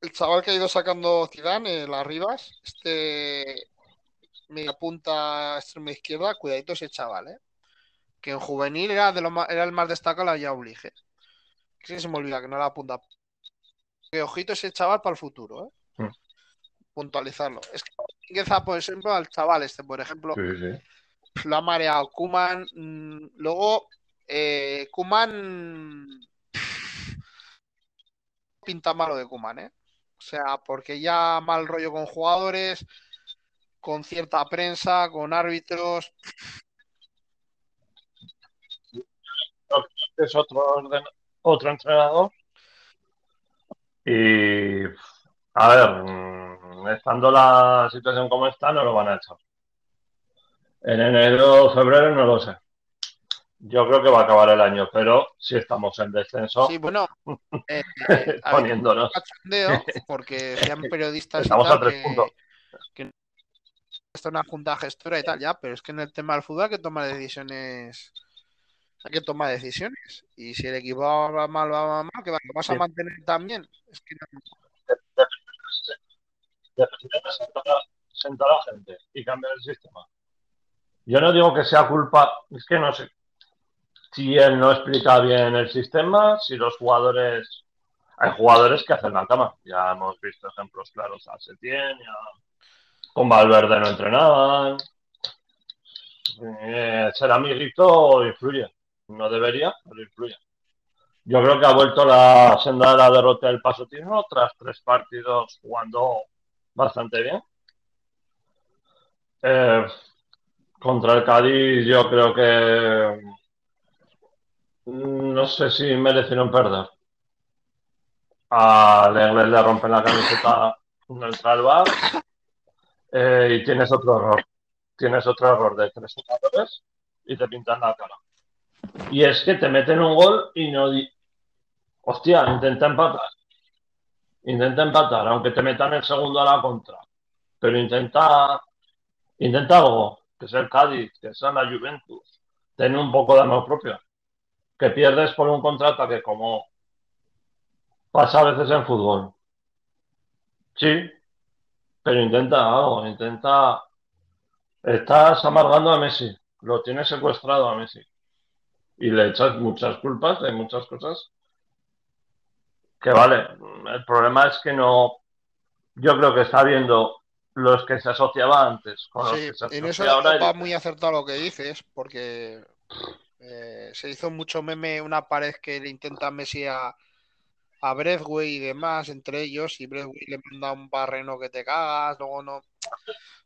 El chaval que ha ido sacando Zidane, las Rivas, este media punta extrema izquierda, cuidadito ese chaval, ¿eh? Que en juvenil era, de lo era el más destacado ya oblige. Que se me olvida que no era punta que ojito ese chaval para el futuro, ¿eh? Hmm. Puntualizarlo. Es que por ejemplo, al chaval este, por ejemplo, lo ha mareado Kuman. Mm, luego, eh, Kuman pinta malo de Kuman, ¿eh? O sea, porque ya mal rollo con jugadores, con cierta prensa, con árbitros. Es otro, otro entrenador. Y a ver, mm, estando la situación como está, no lo van a echar. En enero o febrero no lo sé. Yo creo que va a acabar el año, pero si estamos en descenso. Sí, bueno, [laughs] eh, poniéndonos. Porque sean periodistas. Estamos a tres puntos. Que está una junta gestora y tal, ya, pero es que en el tema del fútbol hay que tomar decisiones. Hay que tomar decisiones. Y si el equipo va mal, va mal, que vas a mantener también. Es que no sentar a la gente y cambiar el sistema. Yo no digo que sea culpa, es que no sé si él no explica bien el sistema, si los jugadores. Hay jugadores que hacen la cama. Ya hemos visto ejemplos claros a Setién, con Valverde no entrenaban. Eh, ser amiguito influye. No debería, pero influye. Yo creo que ha vuelto la senda de la derrota del Pasotino tras tres partidos jugando bastante bien. Eh, contra el Cádiz yo creo que mm, no sé si merecieron perder. A Lenglet le rompen la camiseta en el bar eh, y tienes otro error. Tienes otro error de tres jugadores y te pintan la cara. Y es que te meten un gol y no... Hostia, intenta empatar. Intenta empatar, aunque te metan el segundo a la contra. Pero intenta, intenta algo, que sea el Cádiz, que sea la Juventus. Ten un poco de amor propio. Que pierdes por un contraataque como pasa a veces en fútbol. Sí, pero intenta algo, intenta... Estás amargando a Messi, lo tienes secuestrado a Messi y le echas muchas culpas de muchas cosas que vale. El problema es que no. Yo creo que está viendo los que se asociaba antes con los que se asocia en eso ahora. Va muy acertado lo que dices, porque eh, se hizo mucho meme una pared que le intenta Messi a, a y demás, entre ellos, y Breathway le manda un barreno que te cagas, luego no.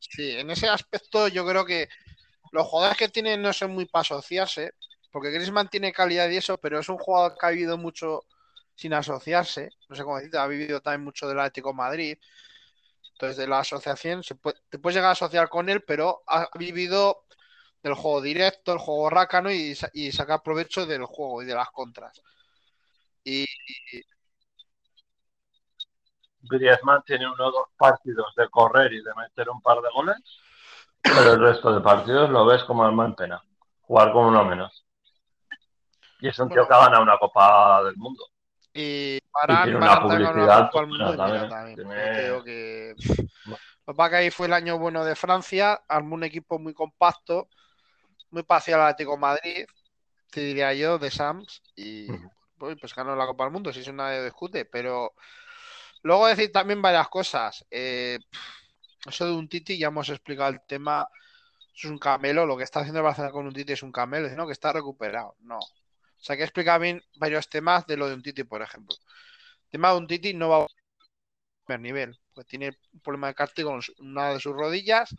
Sí, en ese aspecto yo creo que los jugadores que tienen no son muy para asociarse, porque Griezmann tiene calidad y eso, pero es un jugador que ha vivido mucho sin asociarse, no sé cómo decirte, ha vivido también mucho del Atlético Madrid, entonces de la asociación te puedes llegar a asociar con él, pero ha vivido del juego directo, el juego rácano y, y sacar provecho del juego y de las contras. Y, Griezmann tiene uno o dos partidos de correr y de meter un par de goles, pero el resto de partidos lo ves como alma en pena, jugar con uno menos. Y es un tío que ha ganado una Copa del Mundo. Y para tiene una publicidad. Copa mundo también. Creo que. [laughs] Lo que ahí fue el año bueno de Francia, armó un equipo muy compacto, muy parcial al Atlético Madrid, te diría yo, de Sams, y pues, pues, ganó la Copa del Mundo, si eso nadie discute, pero luego decir también varias cosas. Eh, eso de un Titi, ya hemos explicado el tema, es un camelo, lo que está haciendo el Barcelona con un Titi es un camelo, sino que está recuperado. No, o sea, que explica bien varios temas de lo de un Titi, por ejemplo. El tema de un Titi no va a primer nivel, porque tiene un problema de cártico con una de sus rodillas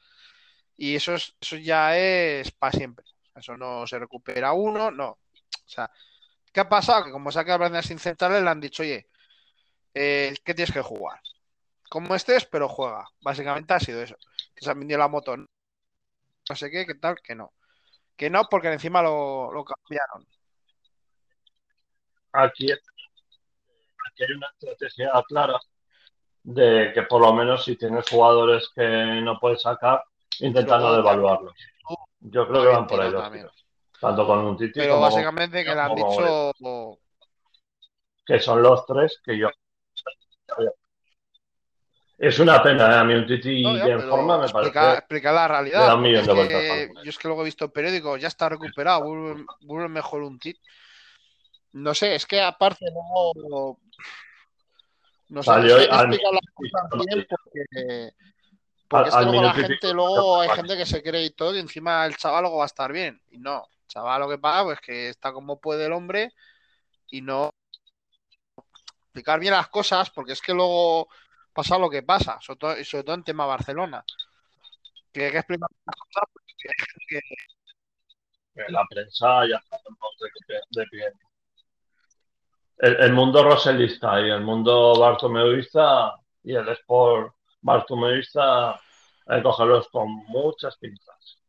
y eso, es, eso ya es para siempre. Eso no se recupera uno, no. O sea, ¿qué ha pasado? Que como saca a sin centrales le han dicho, oye, eh, ¿qué tienes que jugar? Como estés, pero juega. Básicamente ha sido eso. Que se han vendido la moto. No sé qué, qué tal, que no. Que no, porque encima lo cambiaron aquí, hay una estrategia clara de que por lo menos si tienes jugadores que no puedes sacar, intentando devaluarlos. Yo creo que van por ahí los Tanto con un Titi Pero básicamente que le han dicho... Que son los tres que yo... Es una pena, ¿eh? a mí un Titi en forma me explica, parece. Explica la realidad. yo es que luego he visto periódicos, ya está recuperado, vuelve, mejor un Titi. No sé, es que aparte no. No sé, Salió, las cosas bien porque. Porque es que luego la gente, luego hay gente que se cree y todo, y encima el chaval luego va a estar bien. Y no, el chaval lo que pasa pues que está como puede el hombre y no. explicar bien las cosas, porque es que luego pasa lo que pasa, sobre todo, sobre todo en tema Barcelona. Que hay que explicar las cosas que... La prensa ya está de pie. El, el, mundo roselista y el mundo bartomeudista y el sport bartomeudista hay que cogerlos con muchas pinzas.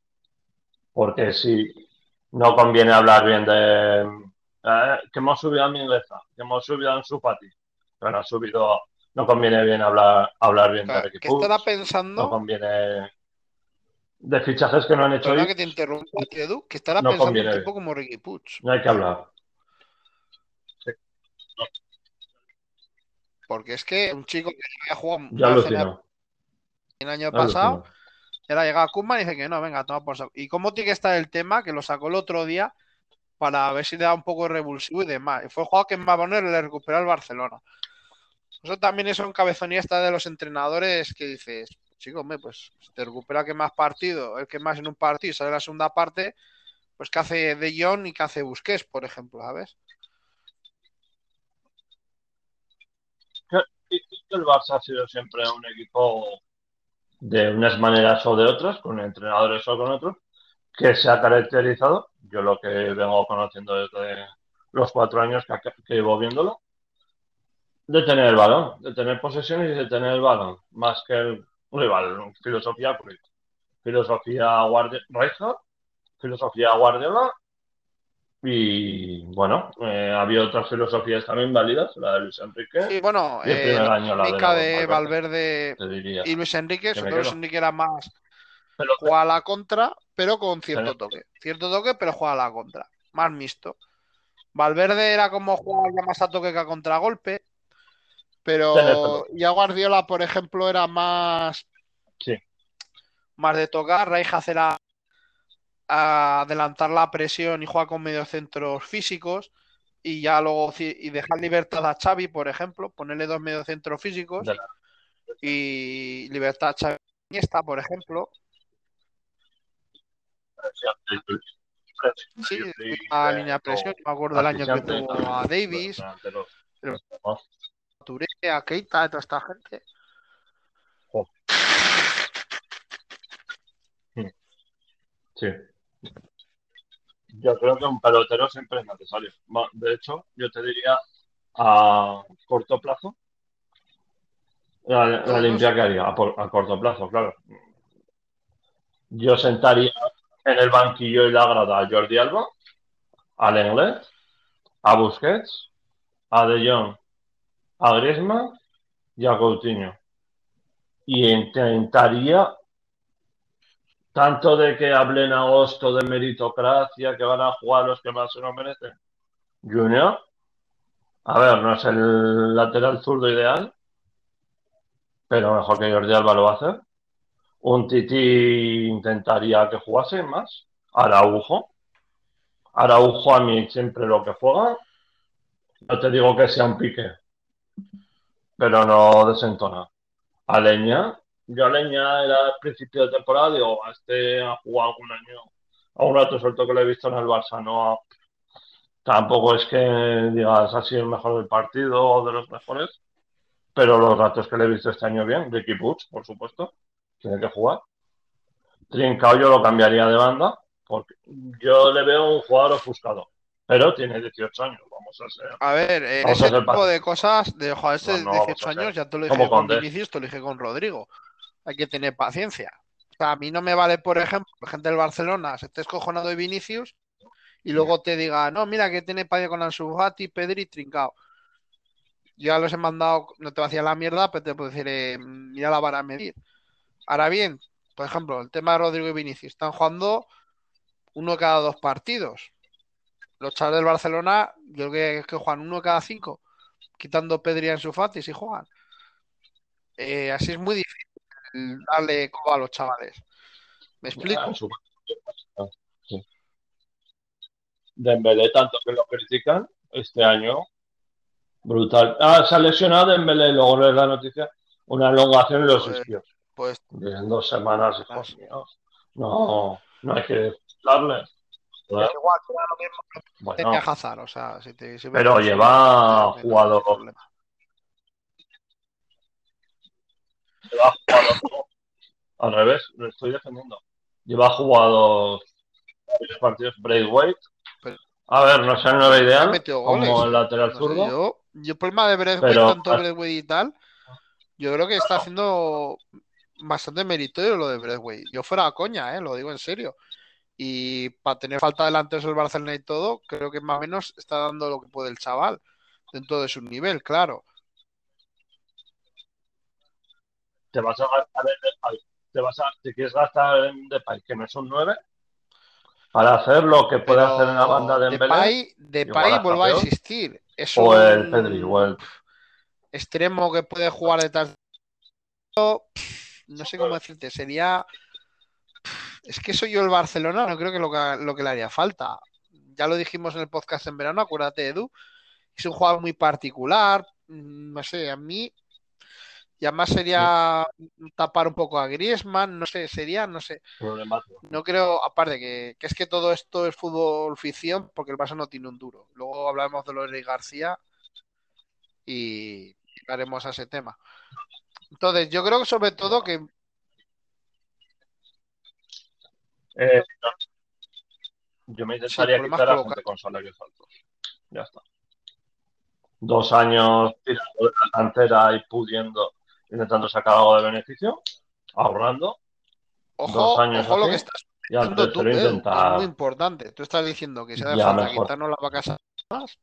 Porque si no conviene hablar bien de eh, que hemos subido a mi inglesa, que hemos subido en su pati, pero ha subido no conviene bien hablar, hablar bien de Ricky ¿Qué estará pensando? No conviene de fichajes que no han hecho. que te interrumpa, Edu, que estará pensando un tipo como Ricky Puig. No hay que hablar. Porque es que un chico que había jugado ya el año pasado, era llegado a Kuma y dice que no, venga, toma por saco. ¿Y cómo tiene que estar el tema? Que lo sacó el otro día para ver si le da un poco de revulsivo y demás. Y fue el juego que en poner le recuperó el Barcelona. Eso también es un cabezonía esta de los entrenadores que dices, chico, hombre, pues te recupera que más partido, el que más en un partido sale la segunda parte, pues que hace De Jong y que hace Busquets, por ejemplo, ¿sabes? El Barça ha sido siempre un equipo de unas maneras o de otras, con entrenadores o con otros, que se ha caracterizado, yo lo que vengo conociendo desde los cuatro años que, que llevo viéndolo, de tener el balón, de tener posesión y de tener el balón, más que el rival, filosofía filosofía Guardiola, filosofía Guardiola y bueno, eh, había otras filosofías también válidas, la de Luis Enrique. Sí, bueno, el eh, año, la de, Valverde, y Luis Enrique, sobre todo Luis Enrique era más juega a la contra, pero con cierto toque. Cierto toque, pero juega a la contra. Más mixto. Valverde era como jugar más a toque que a contragolpe. Pero ya Guardiola, por ejemplo, era más. Sí. Más de tocar. Raijas era adelantar la presión y jugar con mediocentros físicos. Y ya luego y dejar libertad a Xavi, por ejemplo, ponerle dos mediocentros físicos. Y libertad a Xavi Iniesta, por ejemplo. Sí, a línea presión, me acuerdo del año que tuvo a Davis. Turea, Keita, toda esta gente. Sí. Yo creo que un pelotero siempre es necesario. De hecho, yo te diría a corto plazo, la, limpia que haría, a, corto plazo, claro. Yo sentaría en el banquillo y la grada a Jordi Alba, al Inglés, a Busquets, a De Jong a Griezmann y a Coutinho. Y intentaría, tanto de que hable en agosto de meritocracia, que van a jugar los que más se lo merecen. Junior, a ver, no es el lateral zurdo ideal, pero mejor que Jordi Alba lo va a hacer. Un Titi intentaría que jugase más. Araujo. Araujo a mí siempre lo que juega. No te digo que sea un pique, pero no desentona. A Leña, yo a Leña era el principio de temporada, digo, a este ha jugado algún año, a un rato suelto que lo he visto en el Barça, no tampoco es que digas ha sido el mejor del partido o de los mejores, pero los ratos que le he visto este año bien, Ricky Puig, por supuesto, tiene que jugar. Trincao yo lo cambiaría de banda, porque yo le veo un jugador ofuscado pero tiene 18 años, vamos a ser. A ver, eh, ese tipo de cosas, de ojo, este 18 años, ya te lo dije con Vinicius, te lo dije con Rodrigo. Hay que tener paciencia. O sea, a mí no me vale, por ejemplo, gente del Barcelona se esté escojonado de Vinicius y luego te diga, no, mira que tiene paciencia con Ansu Fati, Pedri, Trincao. Ya los he mandado, no te va a decir la mierda, pero te puedo decir, eh, mira la vara a medir. Ahora bien, por ejemplo, el tema de Rodrigo y Vinicius, están jugando uno cada dos partidos los chavales del Barcelona, yo creo que, que juegan uno cada cinco, quitando Pedri en su Fati si juegan. Eh, así es muy difícil darle coba a los chavales. ¿Me explico? Ah, Dembélé, tanto que lo critican este año, brutal. Ah, se ha lesionado Dembélé, luego lees la noticia, una elongación en los pues, isquios. Pues, en dos semanas, hijos míos. No, no hay que darle igual, lo mismo bueno, o sea, Pero lleva jugado lleva jugado, al revés, lo estoy defendiendo. Lleva jugado varios partidos Braithwaite. A ver, no sé, nueva idea como el lateral zurdo. yo, yo, el problema de Braithwaite, tanto Braithwaite y tal, yo creo que está haciendo bastante meritorio lo de Braithwaite. Yo fuera a coña, ¿eh? lo digo en serio. Y para tener falta delante del Barcelona y todo, creo que más o menos está dando lo que puede el chaval, dentro de su nivel, claro. Te vas a gastar en te vas a, si quieres gastar en Depay, que no es un 9, para hacer lo que puede hacer en la banda de Depay, Depay vuelve a existir. Es o el Pedri, o extremo que puede jugar detrás. No sé cómo decirte, sería es que soy yo el Barcelona, no creo que lo, que lo que le haría falta. Ya lo dijimos en el podcast en verano, acuérdate, Edu. Es un jugador muy particular. Mm, no sé, a mí. Y además sería tapar un poco a Griezmann, no sé, sería, no sé. No creo, aparte que, que, es que todo esto es fútbol ficción, porque el Barça no tiene un duro. Luego hablaremos de Lorey García y haremos a ese tema. Entonces, yo creo que sobre todo que Eh, yo me intentaría quitar a gente con salarios altos. Ya está. Dos años tirando de la cantera y pudiendo, intentando sacar algo de beneficio, ahorrando. Ojo, dos años ojo lo que estás y antes tú, intentar... Es muy importante. Tú estás diciendo que se hace falta quitarnos las vacas más,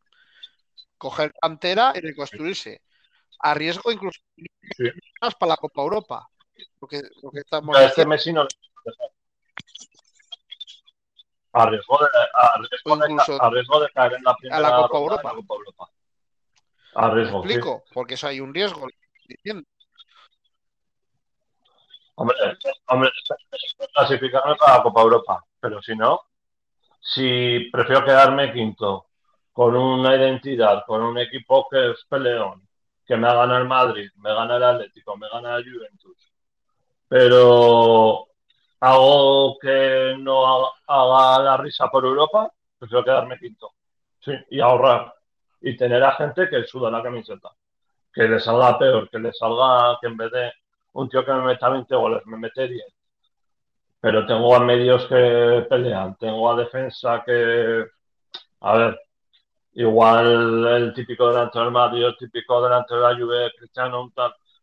coger cantera y reconstruirse. A riesgo incluso más para la Copa Europa. Porque, porque estamos este Messi no Arriesgó de, arriesgó de, caer en la primera a la Copa Europa. La Copa Europa. Arriesgo, explico? Porque eso hay un riesgo. Hombre, hombre, clasificarme para la Copa Europa, pero si no, si prefiero quedarme quinto con una identidad, con un equipo que es peleón, que me gana el Madrid, me gana el Atlético, me gana el Juventus, pero hago que no haga la risa por Europa, prefiero quedarme quinto. Sí, y ahorrar. Y tener a gente que suda la camiseta. Que le salga peor, que le salga que en vez de un tío que me meta 20 goles, me mete 10. Pero tengo a medios que pelean, tengo a defensa que. A ver, igual el típico delante del Madrid, el típico delante de la Juve, Cristiano,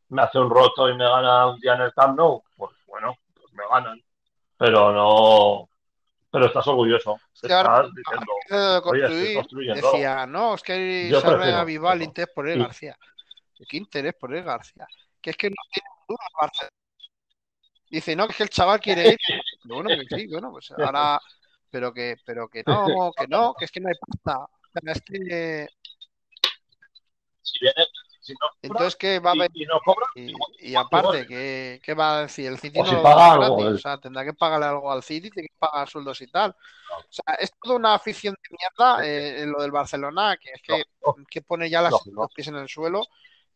me hace un roto y me gana un día en el Camp Nou. Pues bueno, pues me ganan pero no. Pero estás orgulloso. Es que ahora, diciendo. Decía, no, es que ha avivado el interés por el García. ¿Qué interés por el García? Que es que no tiene. Dice, no, que es que el chaval quiere ir. [laughs] bueno, que sí, bueno, pues ahora. Pero que, pero que no, que no, que es que no hay pasta. Es que. Si viene, entonces, ¿qué va a haber? Y, aparte, ¿qué, va a decir? El City o no paga algo, o sea, tendrá que pagarle algo al City, tiene que pagar sueldos y tal. O sea, es toda una afición de mierda eh, en lo del Barcelona, que es que, que pone ya las, los pies en el suelo.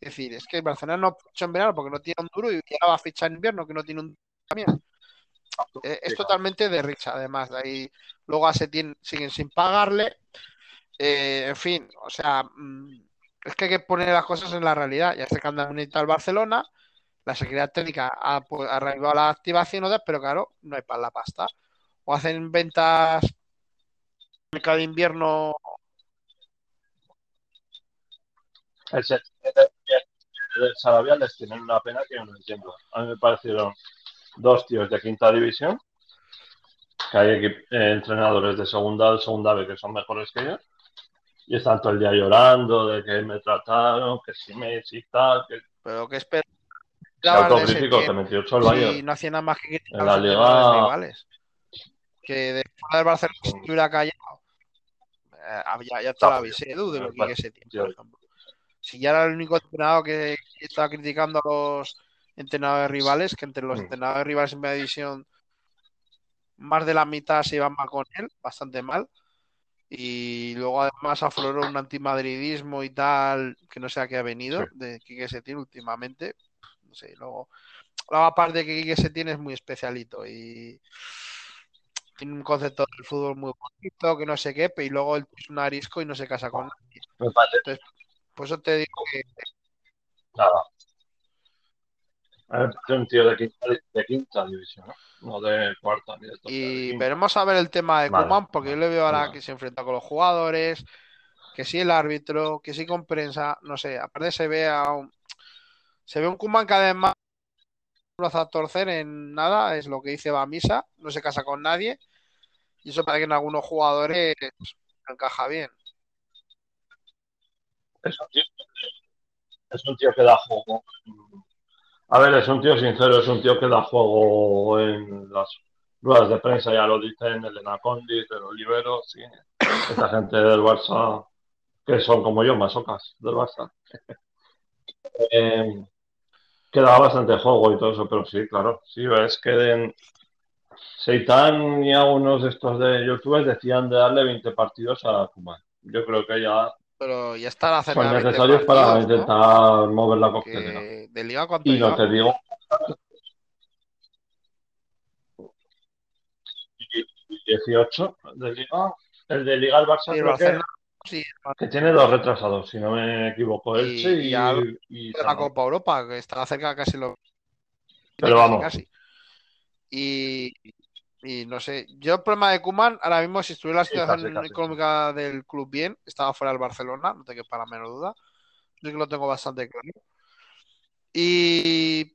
Es decir, es que el Barcelona no ficha en verano porque no tiene un duro y ya va a fichar en invierno que no tiene un también. Eh, es totalmente de risa, además. De ahí luego a Setién siguen sin pagarle. Eh, en fin, o sea, mm, es que hay que poner las cosas en la realidad. Ya se que anda al Barcelona, la Secretaría Técnica ha, pues, la activación, pero claro, no hay para la pasta. O hacen ventas cada invierno. El, Sarabia les tienen una pena que no entiendo. A mí me parecieron dos tíos de quinta división, que hay eh, entrenadores de segunda, segunda B que son mejores que ellos y están todo el día llorando de que me trataron, que si me y tal. Que... Pero que espera. Se autocrítico, te metió el Bayern. Y no hacía nada más que en la liga. Rivales. Que después del Barcelona se estuviera callado. Eh, ya, ya te lo avisé, Edu, de lo que ese tiempo, por ejemplo. Si ya era el único entrenador que estaba criticando a los entrenadores rivales, que entre los mm. entrenadores rivales en media división, más de la mitad se iban mal con él, bastante mal y luego además afloró un antimadridismo y tal, que no sé a qué ha venido, de Quique Setién últimamente. No sé, luego, la aparte de que Quique Setién es muy especialito y tiene un concepto del fútbol muy bonito, que no sé qué, y luego él es un arisco y no se casa con nadie. Entonces, por eso te digo que... Nada. Es un tío de quinta, de quinta división, ¿no? no de cuarta ni de Y veremos a ver el tema de Kuman, porque yo le veo ahora que se enfrenta con los jugadores, que si el árbitro, que si con prensa, no sé, aparte se ve a un, se ve un Kuman que además no hace a torcer en nada, es lo que dice va misa, no se casa con nadie, y eso parece que en algunos jugadores encaja bien. Es un, tío, es que da juego. A ver, es un tío sincero, es un tío que da juego en las ruedas de prensa, ya lo dicen, el Enacondi, el Olivero, sí. Esta gente del Barça, que son como yo, masocas del Barça. [laughs] eh, que da bastante juego y todo eso, pero sí, claro, sí, ves que. Seitan y algunos de estos de youtubers decían de darle 20 partidos a Kuman. Yo creo que ya pero ya está la Son necesarios para intentar mover la coctelera. ¿De Liga cuánto Y no te digo. 18 de Liga. El de Liga el Barça, creo que, sí, que, tiene dos retrasados, si no me equivoco. Elche y, y, y, y la Copa Europa, que está cerca casi lo. Pero vamos. Casi. Y, y no sé, yo el problema de Kuman, ahora mismo, si estuviera la situación económica del club bien, estaba fuera del Barcelona, no te quepa la menor duda. Yo que lo tengo bastante claro. Y,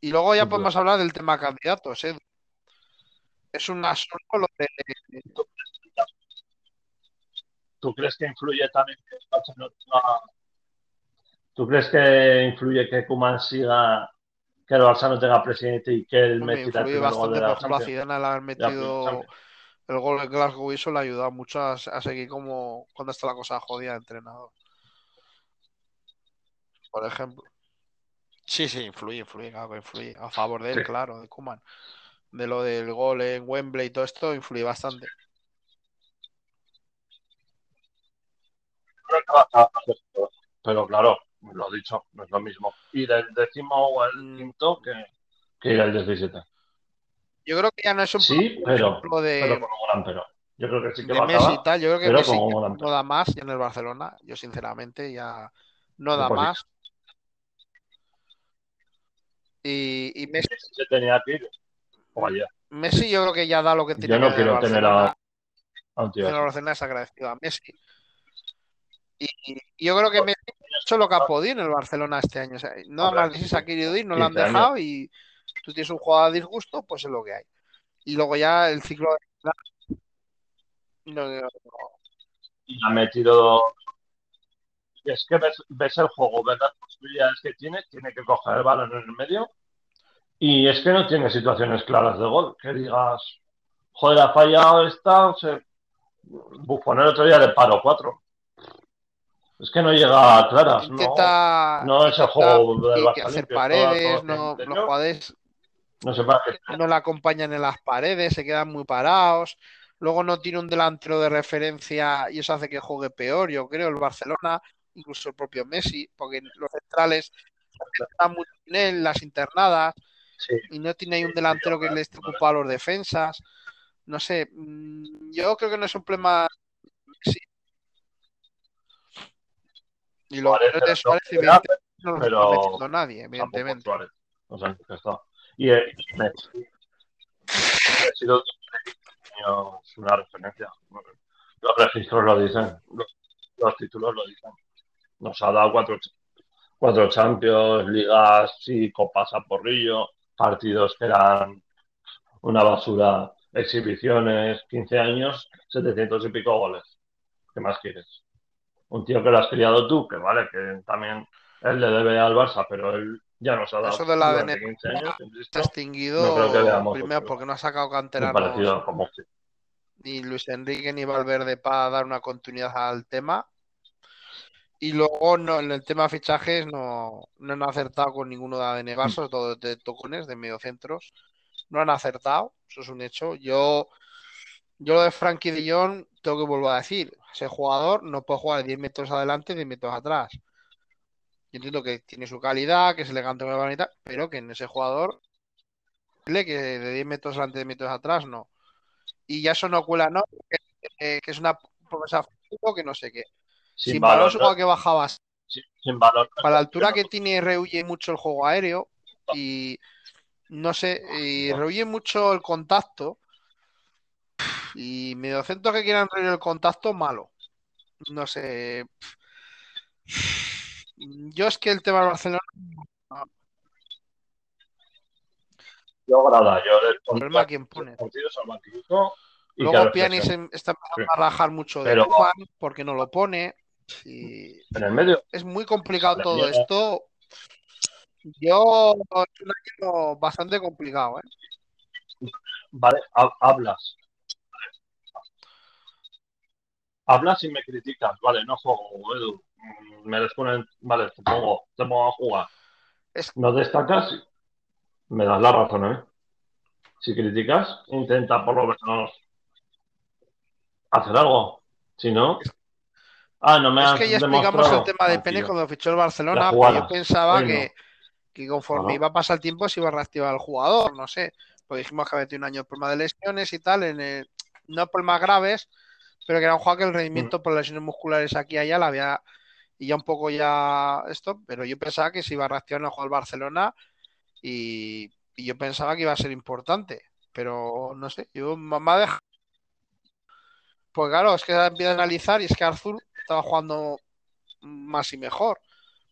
y luego ya podemos hablar del tema candidatos. ¿eh? Es un asunto lo de. ¿Tú crees que influye también que ¿Tú crees que influye que Kuman siga que el Barça no tenga presidente y que él me tira el bastante, por ejemplo, a Zidane al haber metido el gol de Glasgow y eso le ha ayudado mucho a, seguir como cuando está la cosa jodida de entrenador. Por ejemplo. Sí, sí, influye, influye, claro influye. A favor de él, claro, de Kuman. De lo del gol en Wembley y todo esto, influye bastante. Pero claro, lo he dicho, no es lo mismo ir el décimo o el mm. quinto que, que ir el 17. Yo creo que ya no es un sí, pero, de, pero con un gran pero. Yo creo que sí que va Messi y tal, yo creo que Messi no da más en el Barcelona. Yo sinceramente ya no da más. Y, y, Messi se tenía que ir. Vaya. Messi yo creo que ya da lo que tiene Yo no quiero tener a, a un tío. El Barcelona es agradecido a Messi. Y, y yo creo que Messi hecho lo que ha podido en el Barcelona este año. O sea, no más ha querido ir, no lo han dejado y tú tienes un jugador a disgusto, pues es lo que hay. Y luego ya el ciclo de... no, ha metido... Es que ves, el juego, ves las posibilidades que tiene, tiene que coger el balón en el medio y es que no tiene situaciones claras de gol. Que digas, joder, ha fallado esta, o sea, Bufón el otro día le paro cuatro. Es que no llega a claras, intenta, no, no es el juego del Barça hacer paredes, no, los jugadores no, se no le acompañan en las paredes, se quedan muy parados. Luego no tiene un delantero de referencia y eso hace que juegue peor, yo creo, el Barcelona, incluso el propio Messi, porque los centrales están muy en las internadas, y no tiene ahí un delantero que le esté ocupado a los defensas. No sé, mm, yo creo que no es un problema Y lo Suárez, de Suárez, evidentemente, no lo está nadie, evidentemente. O sea, está. Y, eh, Messi ha sido una referencia. Los registros lo dicen, los, títulos lo dicen. Nos ha dado cuatro, cuatro Champions, ligas y copas a porrillo, partidos que eran una basura, exhibiciones, 15 años, 700 y pico goles. ¿Qué más quieres? Un tío que lo has criado tú, que vale, que también él le debe al Barça, pero él ya nos ha dado Eso de la ADN 15 años, está extinguido primero porque no ha sacado canteranos como ni Luis Enrique ni Valverde para dar una continuidad al tema. Y luego no, en el tema de fichajes no, no han acertado con ninguno de ADN Barça, todo de tocones, de mediocentros. No han acertado, eso es un hecho. Yo, yo lo de Frankie de Jong tengo que volver a decir, ese jugador no puede jugar 10 metros adelante, 10 metros atrás. Yo entiendo que tiene su calidad, que es elegante con la pero que en ese jugador, que de 10 metros adelante, 10 metros atrás, no. Y ya eso no cuela, ¿no? Que, es una promesa que no sé qué. Sin, valor, que bajabas. Sin, valor. Para la altura que tiene, rehuye mucho el juego aéreo. y no sé, y rehuye mucho el contacto. Y medio centro que quieran rehuir el contacto, malo. No sé. Yo es que el tema de Barcelona. Yo agrada, yo el problema a quien pone. Y Luego Piani está empezando a rajar mucho de Juan porque no lo pone. Y en el medio. Es muy complicado todo esto. Yo es un año bastante complicado, ¿eh? Vale, hablas. Hablas y me criticas, vale, no juego, Edu. Mm, me desponen, vale, te pongo, te pongo a jugar. No destacas, me das la razón, ¿eh? Si criticas, intenta por lo menos hacer algo. Si no, Ah, no me Es que ya explicamos el tema de Pene cuando fichó el Barcelona, yo pensaba que, que, conforme iba a pasar el tiempo se iba a reactivar el jugador, no sé. Pues dijimos que había tenido un año de problema de lesiones y tal, en el, no problemas graves, pero que era un jugador que el rendimiento por lesiones musculares aquí y allá la había y ya un poco ya esto, pero yo pensaba que se iba a el juego del Barcelona y, yo pensaba que iba a ser importante, pero no sé, yo me ha dejado pues claro, es que empieza a analizar y es que Arthur estaba jugando más y mejor.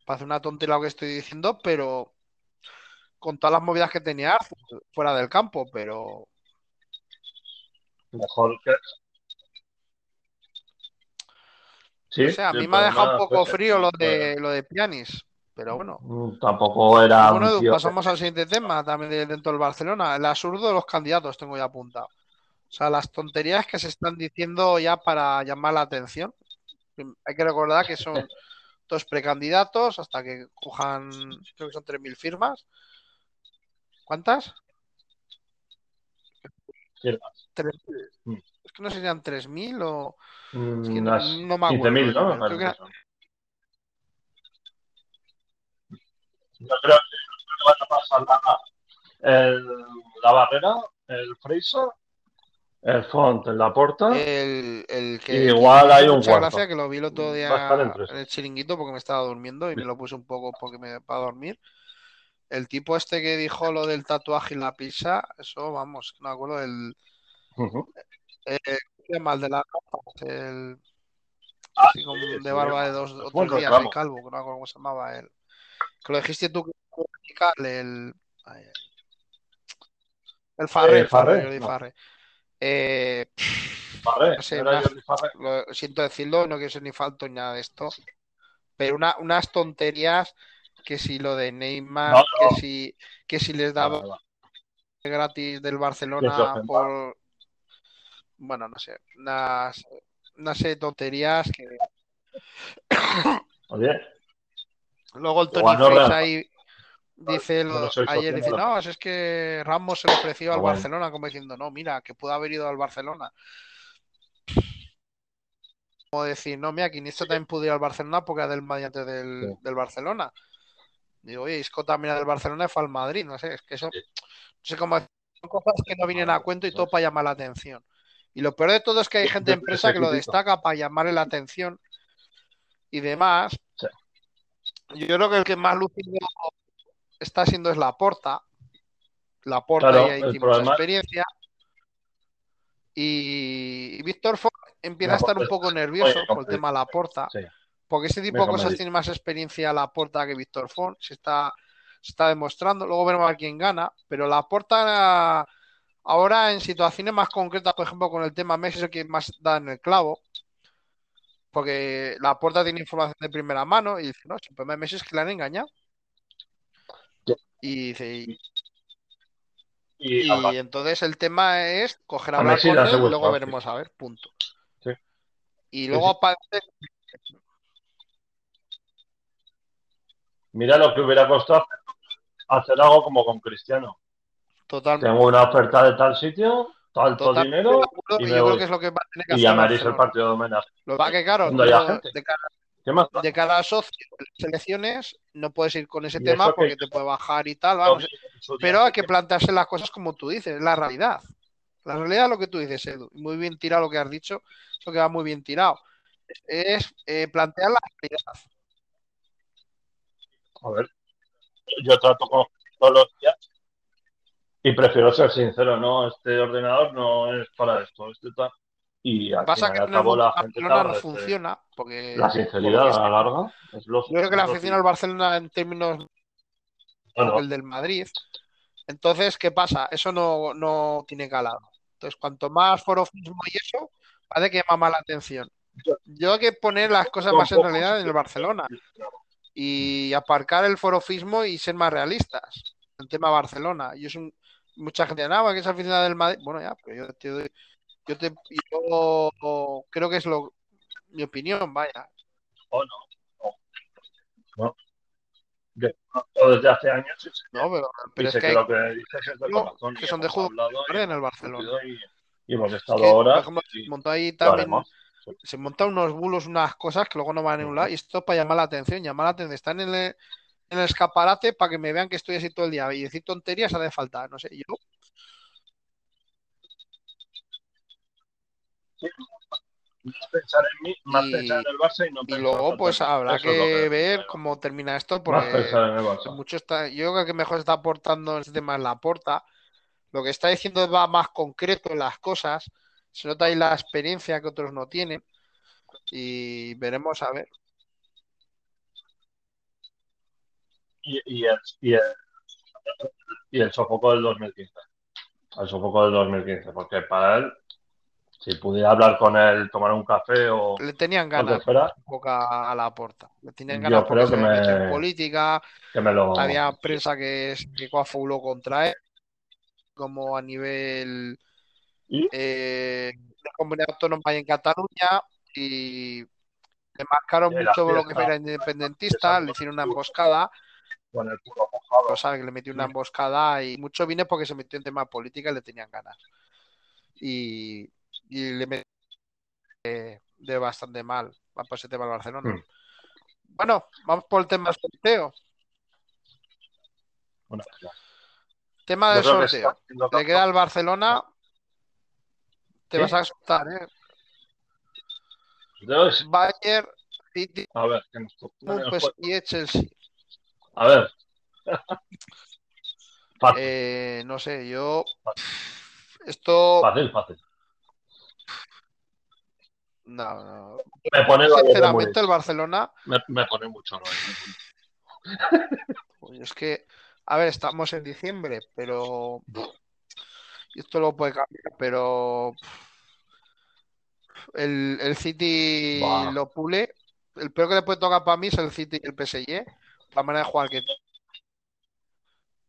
Parece una tontería lo que estoy diciendo, pero con todas las movidas que tenía fuera del campo, pero. Mejor que. Sí, o sea, a mí me ha dejado un poco frío lo de, lo de Pianis, pero bueno. Mm, tampoco era. Bueno, Edu, pasamos al siguiente tema también dentro del Barcelona. El absurdo de los candidatos tengo ya apuntado. O sea, las tonterías que se están diciendo ya para llamar la atención. Hay que recordar que son [laughs] dos precandidatos hasta que cojan, creo que son 3.000 firmas. ¿Cuántas? Firmas. Mm. Es que no serían 3.000 o... Es que no, no, me acuerdo. 15.000, ¿no? Creo que... Yo creo que van a pasar el, la barrera, el Fraser el font en la puerta. El, el que. Igual hay un Muchas gracias, que lo vi el otro día en el chiringuito porque me estaba durmiendo y me lo puse un poco porque me para dormir. El tipo este que dijo lo del tatuaje y la pizza, eso vamos, no me acuerdo del. el, mal de la el. Ah, así como de barba de dos o tres días, el calvo, que no me acuerdo cómo se llamaba él. Que lo dijiste tú que el. El Farre, el Farre, el Farre. Eh, lo siento decirlo, no quiero ser ni falto ni nada de esto, pero unas tonterías que si lo de Neymar, que si que si les daba gratis del Barcelona por bueno, no sé, unas, unas tonterías que Luego el Tony Fresh ahí Dice ayer, dice, no, es que Ramos se le ofreció al Barcelona, como diciendo, no, mira, que pudo haber ido al Barcelona. Como decir, no, mira, Iniesta también pudo ir al Barcelona porque era del mediante del, del Barcelona. Digo, oye, Isco también era del Barcelona y fue al Madrid, no sé, es que eso, no sé cómo, son cosas que no vienen a cuento y todo para llamar la atención. Y lo peor de todo es que hay gente de empresa que lo destaca para llamarle la atención y demás. Yo creo que el que más lucido está siendo es la porta. La porta ya hicimos experiencia. Y, Víctor Ford empieza a estar un poco nervioso con el tema de la porta. Porque ese tipo de cosas tiene más experiencia la porta que Víctor Ford. Se está, se está demostrando. Luego veremos a quién gana. Pero la porta ahora en situaciones más concretas, por ejemplo, con el tema Messi, es el que más da en el clavo. Porque la porta tiene información de primera mano y dice, no, si el problema de Messi es que le han engañado. Y, y, entonces el tema es coger a hablar con él y luego veremos a ver, punto. Y luego aparte. Mira lo que hubiera costado hacer algo como con Cristiano. Totalmente. Tengo una oferta de tal sitio, tanto dinero. Y, yo creo que es lo que va a tener que y hacer. el partido de homenaje. Lo que que, claro, de cara, de cada socio de selecciones no puedes ir con ese tema porque te puede bajar y tal, pero hay que plantearse las cosas como tú dices, la realidad. La realidad es lo que tú dices, Edu. Muy bien tirado lo que has dicho, lo que va muy bien tirado. Es eh, plantear la realidad. A ver, yo trato con, todos los días. Y prefiero ser sincero, no, este ordenador no es para esto, este tal. Y al Pasa que la gente Barcelona no funciona porque La por lo sinceridad a la larga es lo Yo creo que la afición al Barcelona en términos Bueno, el del Madrid. Entonces, ¿qué pasa? Eso no, no tiene calado. Entonces, cuanto más forofismo y eso, parece que llama más la atención. Yo hay que poner las cosas más en realidad en el Barcelona y aparcar el forofismo y ser más realistas. El tema Barcelona. Yo es un, mucha gente "Ah, que es aficionada del Madrid. Bueno, ya, pero yo te doy, yo te, yo creo que es lo, mi opinión, vaya. o no, no, no. Yo desde hace años No, pero, pero es que hay lo que dices es de clubes corazón. que son de juego en el Barcelona. y, y hemos Es estado por ejemplo, y montó ahí también. Sí. se montan unos bulos, unas cosas que luego no van a ningún lado. Y esto es para llamar la atención, llamar la atención. Están en el, en el escaparate para que me vean que estoy así todo el día. Y decir tonterías hace falta, no sé. Yo, Más pensar en mí, más Y- pensar en el Barça y no y luego, pues en habrá que que ver cómo termina esto, porque en mucho está, yo creo que mejor está aportando en este tema es la porta. Lo que está diciendo va más concreto en las cosas. Se nota ahí la experiencia que otros no tienen. Y veremos a ver. Y, y, el, y, el, y el sofoco del 2015. El sofoco del 2015. Porque para él, si pudiera hablar con él, tomar un café o Le tenían que ganas fuera, poca a la porta. Le tenían Yo ganas porque creo que en política. que me lo. Había prensa que se coafuló contra él. Como a nivel ¿Y? eh, de comunidad autónoma y en Cataluña. Y le marcaron mucho lo que era independentista. Le hicieron una emboscada. Con el culo mojado. cosa que le metió una emboscada y mucho vine porque se metió en tema política y le tenían ganas. Y, y le metió de, de bastante mal. Va por ese tema al Barcelona. Mm. Bueno, vamos por el tema del sorteo. Tema del que sorteo. haciendo Le queda al Barcelona. Te ¿Sí? vas a asustar, ¿eh? Bayern, City, a ver, que nos el pues, y Chelsea. A ver. [laughs] Fácil, Eh, no sé, yo. Esto. fácil, fácil. No, no. Me pone Sinceramente, el. Barcelona. Me, me pone mucho. ¿no? Pues es que, a ver, estamos en diciembre, pero y esto lo puede cambiar, pero el, el City lo pule. El peor que le puede tocar para mí es el City y el PSG, la manera de jugar que tiene.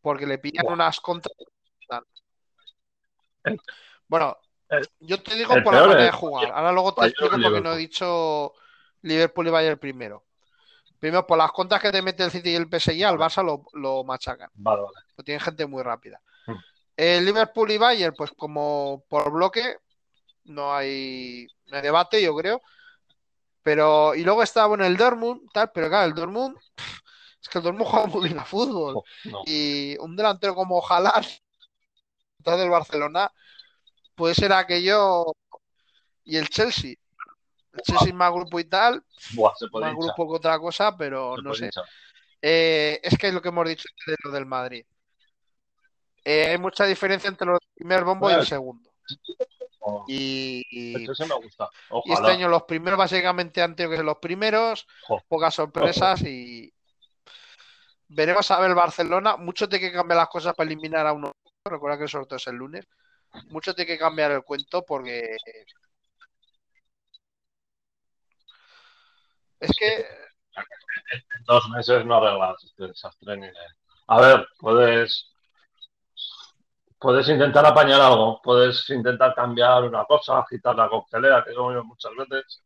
porque le pillan unas contras. Bueno, el- yo te digo por la manera de jugar. Ahora luego te explico y por qué no he dicho Liverpool y Bayern primero. Primero, por las contras que te mete el City y el PSG, al Barça lo, lo machacan. Vale, vale. Lo tienen gente muy rápida. Mm. El Liverpool y Bayern, pues como por bloque, no hay, no hay debate, yo creo. Pero, y luego está, bueno, el Dortmund, tal, pero claro, el Dortmund, es que el Dortmund juega muy bien a fútbol. Oh, no. Y un delantero como entonces del Barcelona, puede ser aquello. Y el Chelsea. El Chelsea más grupo y tal, Buah, más hinchar. grupo que otra cosa, pero Se no sé. Eh, es que es lo que hemos dicho de lo del Madrid. Eh, hay mucha diferencia entre el primer bombo y el Bueno. segundo. Oh, Y, y- Esto sí me gusta. y este Ojalá. año los primeros básicamente han tenido que ser los primeros, Jo. pocas sorpresas y veremos a ver el Barcelona. Mucho tiene que cambiar las cosas para eliminar a uno. Recuerda que el sorteo es el lunes. Mucho tiene que cambiar el cuento porque es que dos meses no arreglas este desastre. A ver, puedes... Puedes intentar apañar algo, puedes intentar cambiar una cosa, agitar la coctelera, que yo muchas veces,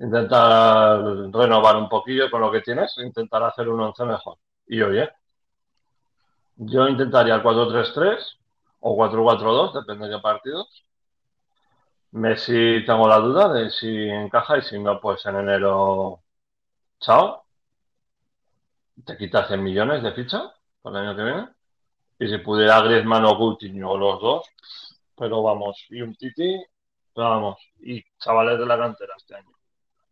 intentar renovar un poquillo con lo que tienes, intentar hacer un 11 mejor. Y oye, yo intentaría el 4-3-3 o 4-4-2, depende de partidos. Messi tengo la duda de si encaja y si no, pues en enero, chao. Te quitas 100 millones de ficha para el año que viene. Y si pudiera Griezmann o Coutinho o los dos, pero vamos, y un Titi, pero vamos, y chavales de la cantera este año.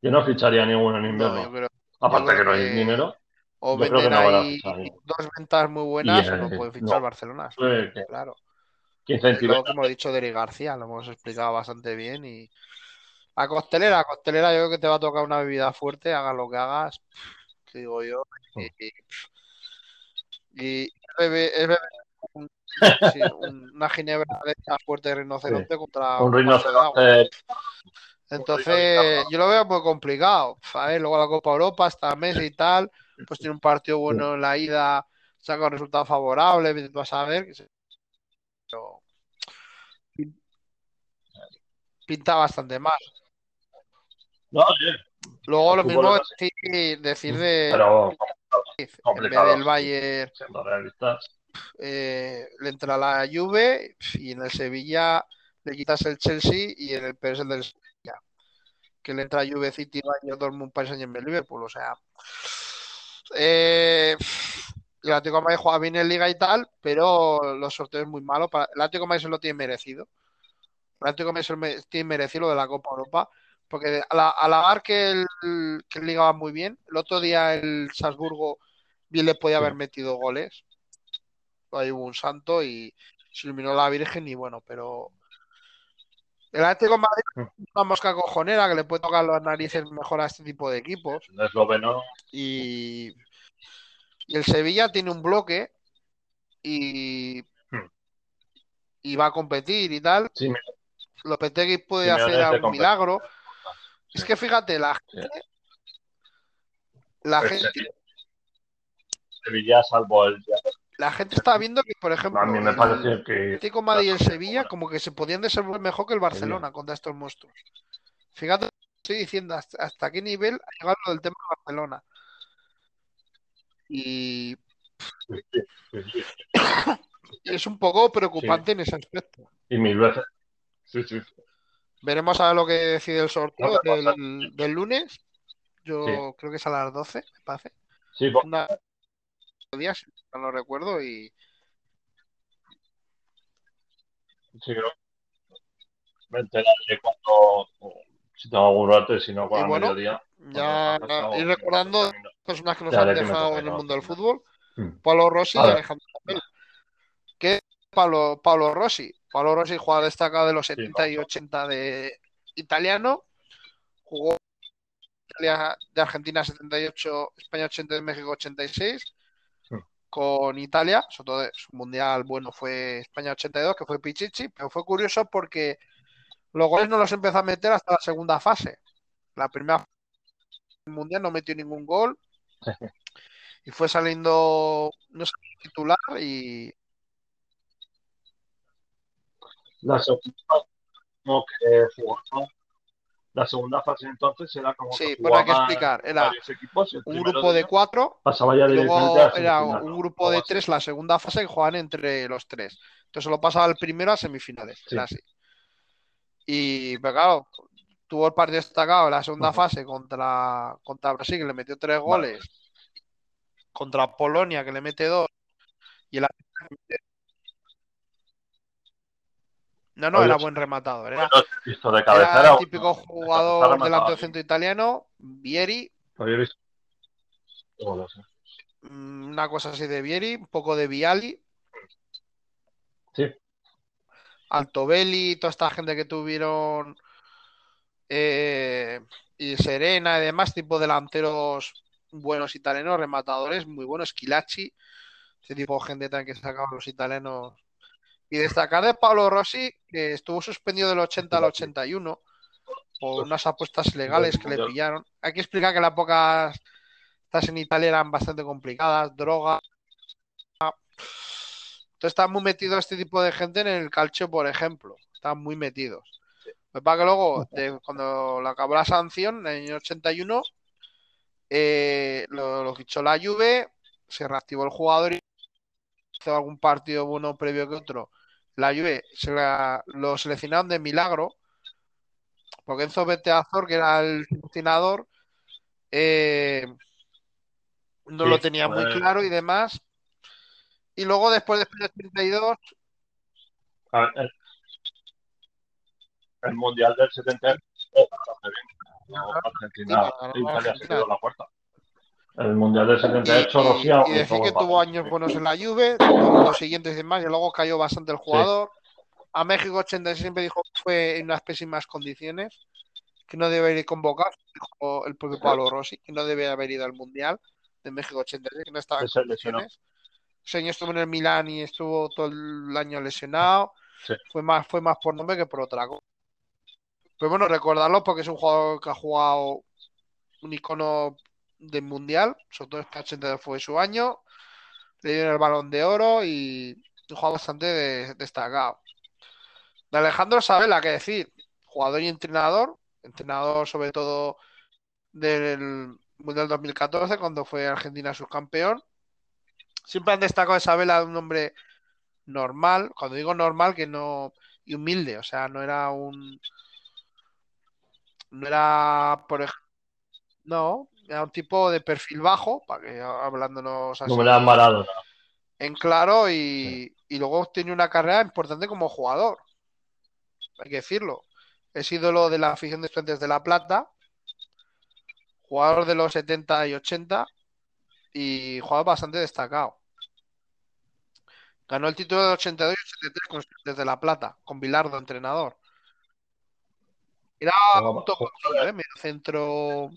Yo no ficharía ninguno en no, invierno. creo, Aparte que no hay que- dinero. O venden no ahí dos ventas muy buenas Y, o no eh, pueden fichar no. Barcelona. Eh, Claro. luego que hemos dicho de Eric García, lo hemos explicado bastante bien. Y a costelera, a costelera, yo creo que te va a tocar una bebida fuerte, hagas lo que hagas, que digo yo. Y, es beber- un- sí, una ginebra de esta fuerte de rinoceronte contra un rinoceronte Entonces, yo lo veo muy complicado. A ver, luego la Copa Europa, hasta Messi y tal, pues tiene un partido bueno en la ida, saca un resultado favorable, tú a se- Pero pinta bastante mal. No, oye, Luego lo mismo es decir, decir de pero en vez del sí. Bayern eh, le entra la Juve y en el Sevilla le quitas el Chelsea y en el PS del. Que le entra Juve, City, Bayern, Dortmund, Paris Saint-Germain, Liverpool. O sea, eh, el Atlético de Madrid bien en Liga y tal, pero los sorteos es muy malo. Para... El Atlético de se lo tiene merecido. El Atlético de se tiene merecido lo de la Copa Europa. Porque a la, a que el, que el Liga va muy bien, el otro día el Salzburgo bien le podía haber metido goles. Ahí hubo un santo y se iluminó la Virgen y bueno, pero el Atlético de Madrid es una mosca cojonera que le puede tocar las narices mejor a este tipo de equipos El esloveno, y, y el Sevilla tiene un bloque y, Hmm. y va a competir y tal. sí, me- Lopetegui puede hacer es algún competir. milagro. Sí. Es que fíjate, la Sí. gente, la Pues, gente, eh, Sevilla, salvo el. La gente está viendo que, por ejemplo, A mí me el que. Atlético Madrid y el Sevilla como que se podían desenvolver mejor que el Barcelona contra estos monstruos. Fíjate, estoy diciendo hasta, hasta qué nivel ha llegado lo del tema de Barcelona. Y [coughs] es un poco preocupante en ese aspecto. Y mil veces. Sí, sí. Veremos a ver lo que decide el sorteo del, del lunes. Yo creo que es a las 12, me parece. Sí, por- Una días, no lo recuerdo, y sí, creo. Me enteraré cuando. Si tengo algún rato, si no, Y el bueno, mediodía. ya cuando pasado, ir recordando personas que nos Ya han dejado toque, en el mundo del fútbol. Mm. Pablo Rossi y. Alejandro Capello. ¿Qué Pablo, Pablo Rossi? Pablo Rossi, jugador destacado de los 70 y 80 de italiano. Jugó de Argentina 78, España 80 de México 86. Con Italia, sobre todo su mundial bueno fue España 82, que fue Pichichi, pero fue curioso porque los goles no los empezó a meter hasta la segunda fase. La primera mundial no metió ningún gol [laughs] y fue saliendo no sé, titular y La segunda, como que jugaba- La segunda fase entonces era como Sí, que pero hay que explicar, era equipos el un grupo de cuatro pasaba ya luego era un grupo de tres la segunda fase que jugaban entre los tres. Entonces lo pasaba el primero a semifinales, Sí. era así. Y pero claro, tuvo el partido destacado en la segunda fase contra, contra Brasil, que le metió tres Vale. goles, contra Polonia, que le mete dos, y la... No, no, Oye, era buen rematador. Era, visto de era el típico jugador delantero centro italiano, Vieri, visto. Mm, una cosa así de Vieri, un poco de Viali, Sí, Altobelli, toda esta gente que tuvieron eh, y Serena y demás, tipo delanteros buenos italianos, rematadores muy buenos, Schilacci, ese tipo de gente también que sacaban los italianos. Y destacar de Pablo Rossi, que estuvo suspendido del 80 al 81 por unas apuestas ilegales que le pillaron. Hay que explicar que las pocas estas en Italia eran bastante complicadas, droga. Entonces están muy metidos este tipo de gente en el calcio, por ejemplo. Están muy metidos. Que pasa que luego, de- cuando le acabó la sanción, en el año 81, eh, lo, lo fichó la Juve, se reactivó el jugador y hizo algún partido bueno previo que otro. La Juve se la- lo seleccionaron de milagro, porque Enzo Beteazor, que era el seleccionador, eh, no Sí, lo tenía muy claro y demás. Y luego, después de España 82, A ver, el, el Mundial del 70 eh, bastante bien. No, Argentina, la puerta. El Mundial del 78, Rocío. Y, decir que tuvo años buenos en la Juve, los siguientes y demás, y luego cayó bastante el jugador. A México 86 siempre dijo que fue en unas pésimas condiciones, que no debe ir convocado, dijo el propio Pablo Rossi, que no debe haber ido al Mundial de México 86, que no estaba en condiciones. Ese año estuvo en el Milán y estuvo todo el año lesionado. Fue, más, fue más por nombre que por otra cosa. Pero bueno, recordarlo porque es un jugador que ha jugado un icono del mundial, sobre todo este 80 fue su año, le dieron el balón de oro y jugador bastante destacado. De Alejandro Sabela, que decir, jugador y entrenador, entrenador sobre todo del Mundial 2014, cuando fue Argentina subcampeón. Siempre han destacado a Isabela de un hombre normal, cuando digo normal, que no. y humilde, o sea, no era un. No era, por. No, era un tipo de perfil bajo, para que hablándonos así. No han En claro, y, y luego tiene una carrera importante como jugador. Hay que decirlo. Es ídolo de la afición de estudiantes de La Plata, jugador de los 70 y 80 y jugador bastante destacado. Ganó el título de 82 y 83 con desde La Plata, con Bilardo, entrenador. Era un ¿eh? medio centro.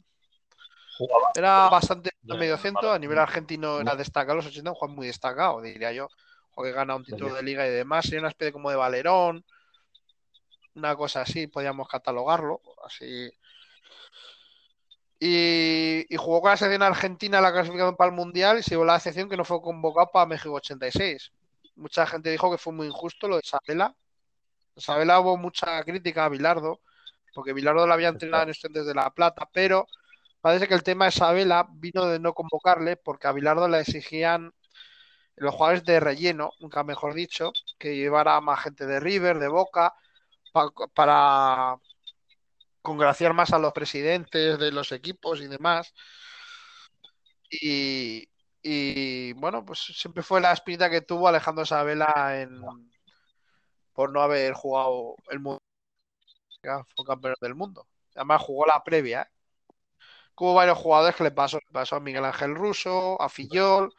Era bastante medio centro. A nivel argentino era destacado. Los 80 un jugador muy destacado, diría yo. O que gana un título de liga y demás. Sería una especie como de valerón. Una cosa así, podríamos catalogarlo. Así. Y, jugó con la selección argentina la clasificación para el mundial y se llevó la excepción que no fue convocado para México 86 mucha gente dijo que fue muy injusto lo de Isabela. Isabela hubo mucha crítica a Bilardo, porque Bilardo la había entrenado en Estudiantes de La Plata, pero parece que el tema de Isabela vino de no convocarle porque a Bilardo le exigían los jugadores de relleno, nunca mejor dicho, que llevara más gente de River, de Boca, para congraciar más a los presidentes de los equipos y demás. Y, y bueno, pues siempre fue la espinita que tuvo Alejandro Sabela en por no haber jugado el mundo. Fue campeón del mundo. Además jugó la previa. ¿eh? Hubo varios jugadores que le pasó. Le pasó a Miguel Ángel Russo, a Fillol,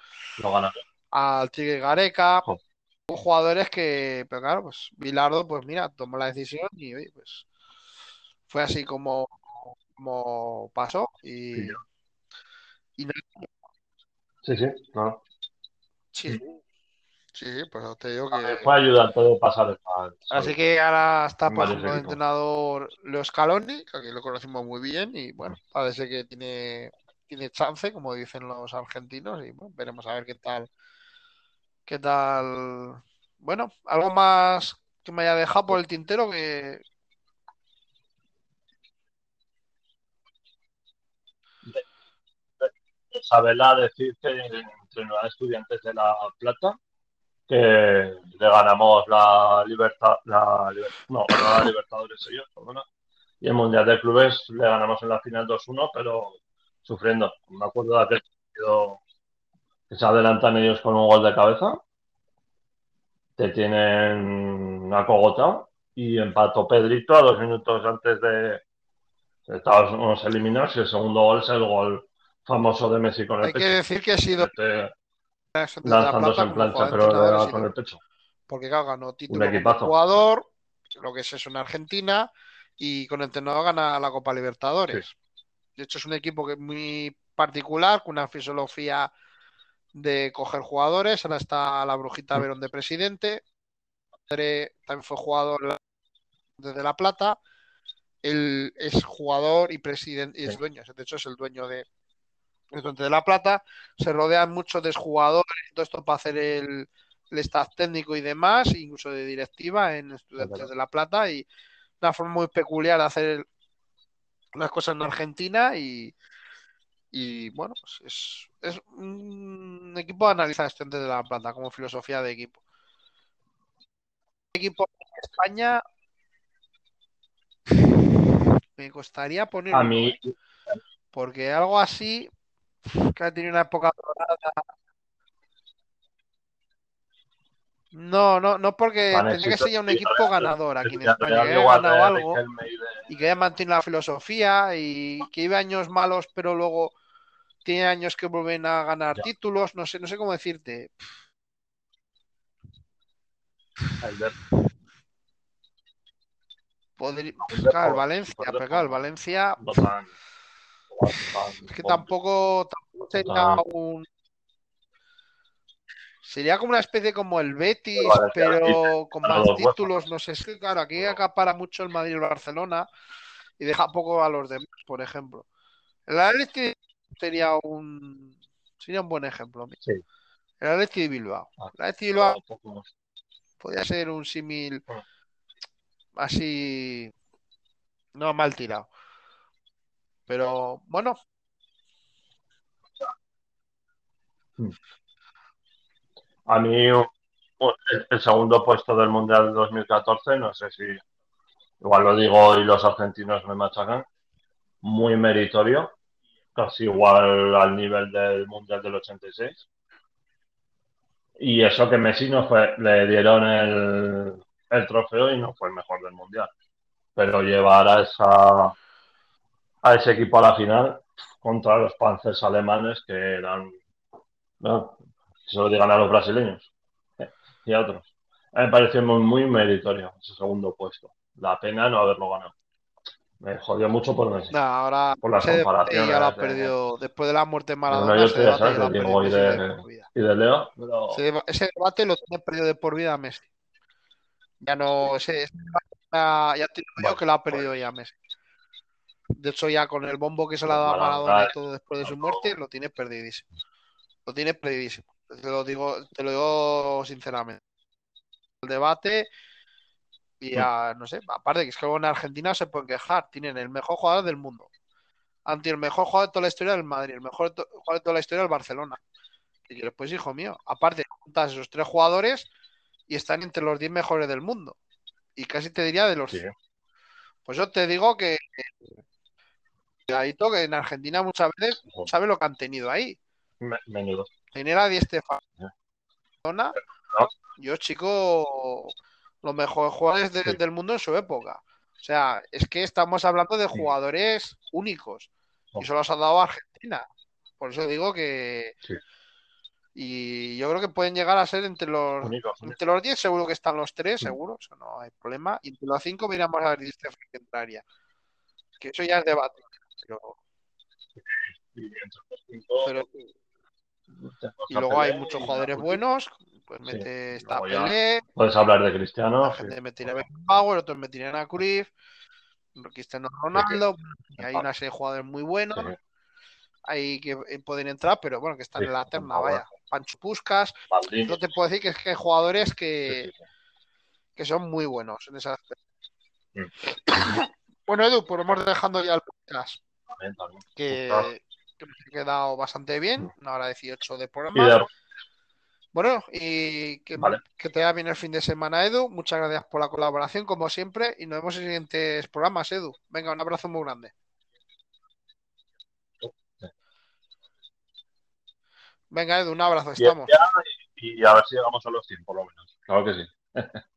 al Tigre Gareca. Hubo jugadores que, pero claro, pues Bilardo, pues mira, tomó la decisión y pues fue así como, como pasó. Y, y Sí, sí, claro. Sí, sí, pues te digo que. Fue ayudar todo pasar. Así que ahora está pasando el entrenador Leo Scaloni, que aquí lo conocimos muy bien, y bueno, parece que tiene, tiene chance, como dicen los argentinos, y bueno, veremos a ver qué tal. ¿Qué tal? Bueno, algo más que me haya dejado por el tintero que, Isabela decir que entrenó a estudiantes de La Plata, que le ganamos la libertad, la, no, la Libertadores ellos, perdona, y el Mundial de Clubes le ganamos en la final 2-1, pero sufriendo. Me acuerdo de aquel que se adelantan ellos con un gol de cabeza, te tienen acogotado y empató Pedrito a dos minutos antes de estábamos eliminados y el segundo gol es el gol famoso de Messi con el Hay que decir que ha sido este, lanzándose en plancha, pero con el pecho. Porque claro, ganó título como jugador, lo que es eso en Argentina, y con el entrenador gana la Copa Libertadores. De hecho, es un equipo que es muy particular, con una filosofía de coger jugadores. Ahora está la Brujita Verón de presidente. También fue jugador desde La Plata. Él es jugador y presidente y es dueño. De hecho, es el dueño de, de La Plata, se rodean mucho de jugadores todo esto para hacer el, staff técnico y demás, incluso de directiva en Estudiantes de La Plata y una forma muy peculiar de hacer las cosas en Argentina y, y bueno, pues es, un equipo de analizar Estudiantes de La Plata como filosofía de equipo. Equipo de España me costaría poner a mí porque algo así que ha tenido una época No, no, no porque tendría que ser ya un equipo ganador aquí en España, que haya ganado algo y que haya mantenido la filosofía y que iba años malos, pero luego tiene años que vuelven a ganar títulos, no sé, no sé cómo decirte. Podría, claro, Valencia, pero claro, Valencia. Es que tampoco, tampoco sería un. Sería como una especie como el Betis, pero con más títulos. No sé, es que claro, aquí acapara mucho el Madrid y el Barcelona y deja poco a los demás, por ejemplo. El Atleti sería un sería un buen ejemplo. El Atleti de Bilbao. Ah, el Atleti de Bilbao podría ser un símil ah. así no mal tirado. Pero bueno. A mí el segundo puesto del Mundial de 2014, no sé si igual lo digo y los argentinos me machacan, muy meritorio, casi igual al nivel del Mundial del 86. Y eso que Messi no fue, le dieron el, el trofeo y no fue el mejor del Mundial. Pero llevar a esa a ese equipo a la final contra los panzers alemanes que eran, no, se lo digan a los brasileños eh, y a otros. me pareció muy, meritorio ese segundo puesto. La pena no haberlo ganado. Me jodió mucho por, no, ahora por las comparaciones. Ya lo ha perdido. Después de la muerte de Maradona, ese debate y, de, y, de, Leo. Ese, debate lo tiene perdido de por vida Messi. Ya no, ese, ya, ya te digo que lo ha perdido ya Messi. De hecho, ya con el bombo que se le ha dado a Maradona todo después de su muerte, lo tiene perdidísimo. Lo tiene perdidísimo. Te lo digo, te lo digo sinceramente. El debate y ya, no sé, aparte que es que en Argentina se pueden quejar, tienen el mejor jugador del mundo. Ante el mejor jugador de toda la historia del Madrid, el mejor jugador de toda la historia del Barcelona. Y después, hijo mío, aparte, juntas esos tres jugadores y están entre los 10 mejores del mundo. Y casi te diría de los. Pues yo te digo que Cuidadito que en Argentina muchas veces no sabe lo que han tenido ahí. Menudo. Genera Di Stefano. Yo, chico, los mejores jugadores del mundo en su época. O sea, es que estamos hablando de jugadores únicos. Y eso los ha dado Argentina. Por eso digo que. Y yo creo que pueden llegar a ser entre los entre los 10, seguro que están los 3, seguro, eso no hay problema. Y entre los 5 miramos a ver Di Stefano que entraría. Que eso ya es debate. Y luego hay muchos jugadores buenos. Pues mete esta Pelé. Puedes hablar de Cristiano. La gente metería a Power, otros meterían a Cruyff. Cristiano Ronaldo. Y hay una serie de jugadores muy buenos. Hay que eh, pueden entrar, pero bueno, que están en la terna, vaya. Pancho Puscas. No te puedo decir que es que hay jugadores que, que son muy buenos en esa mm. [coughs] bueno, Edu, pues hemos dejando ya el podcast que, que me ha quedado bastante bien, una hora 18 de programa. Bueno, y que, que te vaya bien el fin de semana, Edu. Muchas gracias por la colaboración, como siempre, y nos vemos en siguientes programas, Edu. Venga, un abrazo muy grande. Venga, Edu, un abrazo, estamos. y a ver si llegamos a los 100, por lo menos. Claro que sí. [laughs]